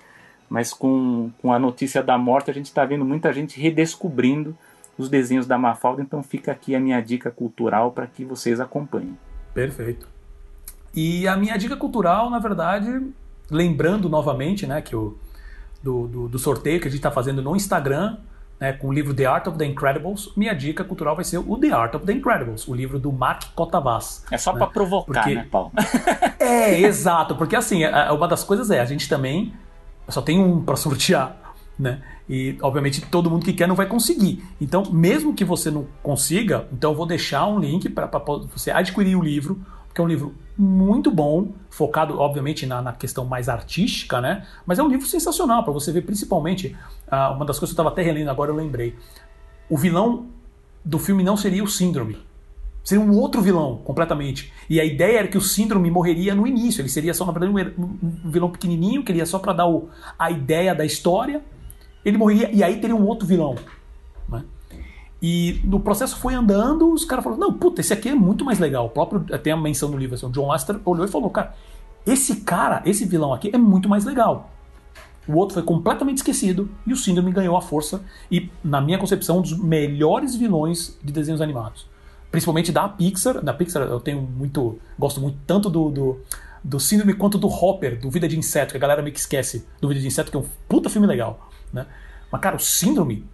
[SPEAKER 2] mas com, com a notícia da morte a gente está vendo muita gente redescobrindo os desenhos da Mafalda, então fica aqui a minha dica cultural para que vocês acompanhem.
[SPEAKER 1] Perfeito. E a minha dica cultural, na verdade, lembrando novamente, né, que o do, do, do sorteio que a gente está fazendo no Instagram, né, com o livro The Art of the Incredibles, minha dica cultural vai ser o The Art of the Incredibles, o livro do Mark Cotavas.
[SPEAKER 2] É só
[SPEAKER 1] né?
[SPEAKER 2] para provocar,
[SPEAKER 1] porque...
[SPEAKER 2] né, Paulo? <laughs>
[SPEAKER 1] é, exato, porque assim, uma das coisas é, a gente também só tem um para sortear, né? E obviamente todo mundo que quer não vai conseguir. Então, mesmo que você não consiga, então eu vou deixar um link para você adquirir o livro, porque é um livro muito bom, focado, obviamente, na, na questão mais artística, né? Mas é um livro sensacional para você ver, principalmente. Uh, uma das coisas que eu estava até relendo agora, eu lembrei. O vilão do filme não seria o Síndrome. Seria um outro vilão, completamente. E a ideia era que o Síndrome morreria no início. Ele seria só, na verdade, um vilão pequenininho, que ele ia só para dar o, a ideia da história. Ele morreria, e aí teria um outro vilão. E no processo foi andando, os caras falaram: não, puta, esse aqui é muito mais legal. O próprio, tem a menção no livro, assim, o John Lester olhou e falou: cara, esse cara, esse vilão aqui é muito mais legal. O outro foi completamente esquecido e o Síndrome ganhou a força e, na minha concepção, um dos melhores vilões de desenhos animados. Principalmente da Pixar. Da Pixar eu tenho muito. Gosto muito tanto do, do, do Síndrome quanto do Hopper, do Vida de Inseto, que a galera meio que esquece do Vida de Inseto, que é um puta filme legal. Né? Mas, cara, o Síndrome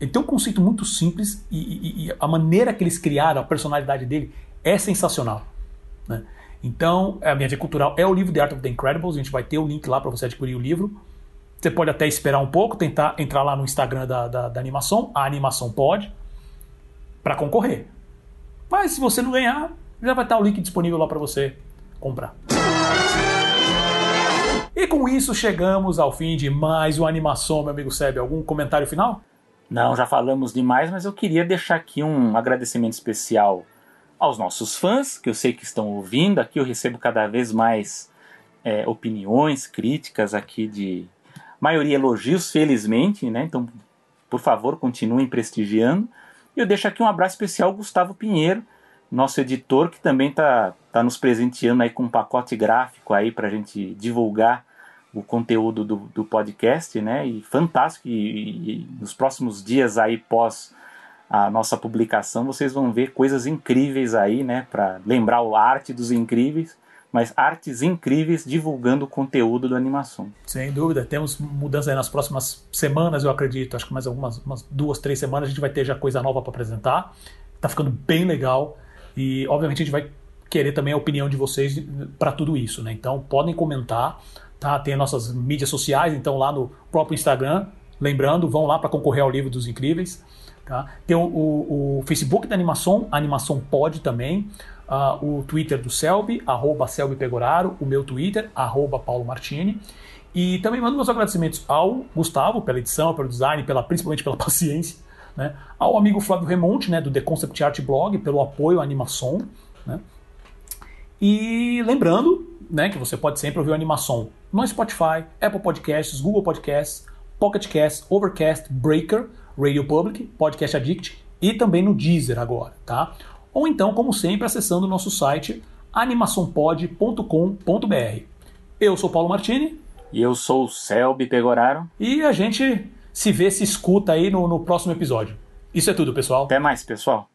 [SPEAKER 1] ele tem um conceito muito simples e, e, e, a maneira que eles criaram a personalidade dele é sensacional. Né? Então, a minha dica cultural é o livro The Art of the Incredibles. A gente vai ter o link lá para você adquirir o livro. Você pode até esperar um pouco, tentar entrar lá no Instagram da, da, da animação, a animação pode, para concorrer. Mas se você não ganhar, já vai estar o link disponível lá para você comprar. E com isso chegamos ao fim de mais uma animação, meu amigo Seb. Algum comentário final?
[SPEAKER 2] Não, já falamos demais, mas eu queria deixar aqui um agradecimento especial aos nossos fãs, que eu sei que estão ouvindo. Aqui eu recebo cada vez mais é, opiniões, críticas aqui de maioria elogios, felizmente, né? Então, por favor, continuem prestigiando. E eu deixo aqui um abraço especial ao Gustavo Pinheiro, nosso editor, que também está tá nos presenteando aí com um pacote gráfico aí para a gente divulgar o conteúdo do, do podcast, né? E fantástico. E, e, nos próximos dias aí pós a nossa publicação, vocês vão ver coisas incríveis aí, né? Para lembrar a arte dos incríveis, mas artes incríveis divulgando o conteúdo do animação.
[SPEAKER 1] Sem dúvida, temos mudanças aí nas próximas semanas, eu acredito. Acho que mais algumas duas, três semanas a gente vai ter já coisa nova para apresentar. Tá ficando bem legal e obviamente a gente vai querer também a opinião de vocês para tudo isso, né? Então podem comentar. Tá? Tem as nossas mídias sociais, então lá no próprio Instagram, lembrando, vão lá para concorrer ao livro dos incríveis. Tá? Tem o, o, o, Facebook da Animação, Animação Pode também. Uh, o Twitter do Selby, arroba Selby Pegoraro, o meu Twitter, arroba Paulo Martini. E também mando meus agradecimentos ao Gustavo pela edição, pelo design, pela, principalmente pela <laughs> paciência. Né? Ao amigo Flávio Remonte, né, do The Concept Art Blog, pelo apoio à animação. Né? E lembrando né, que você pode sempre ouvir o animação no Spotify, Apple Podcasts, Google Podcasts, Pocket Casts, Overcast, Breaker, Radio Public, Podcast Addict e também no Deezer agora, tá? Ou então, como sempre, acessando o nosso site animaçãopod.com.br. Eu sou Paulo Martini.
[SPEAKER 2] E eu sou o Selby Pegoraro.
[SPEAKER 1] E a gente se vê, se escuta aí no, no próximo episódio. Isso é tudo, pessoal.
[SPEAKER 2] Até mais, pessoal.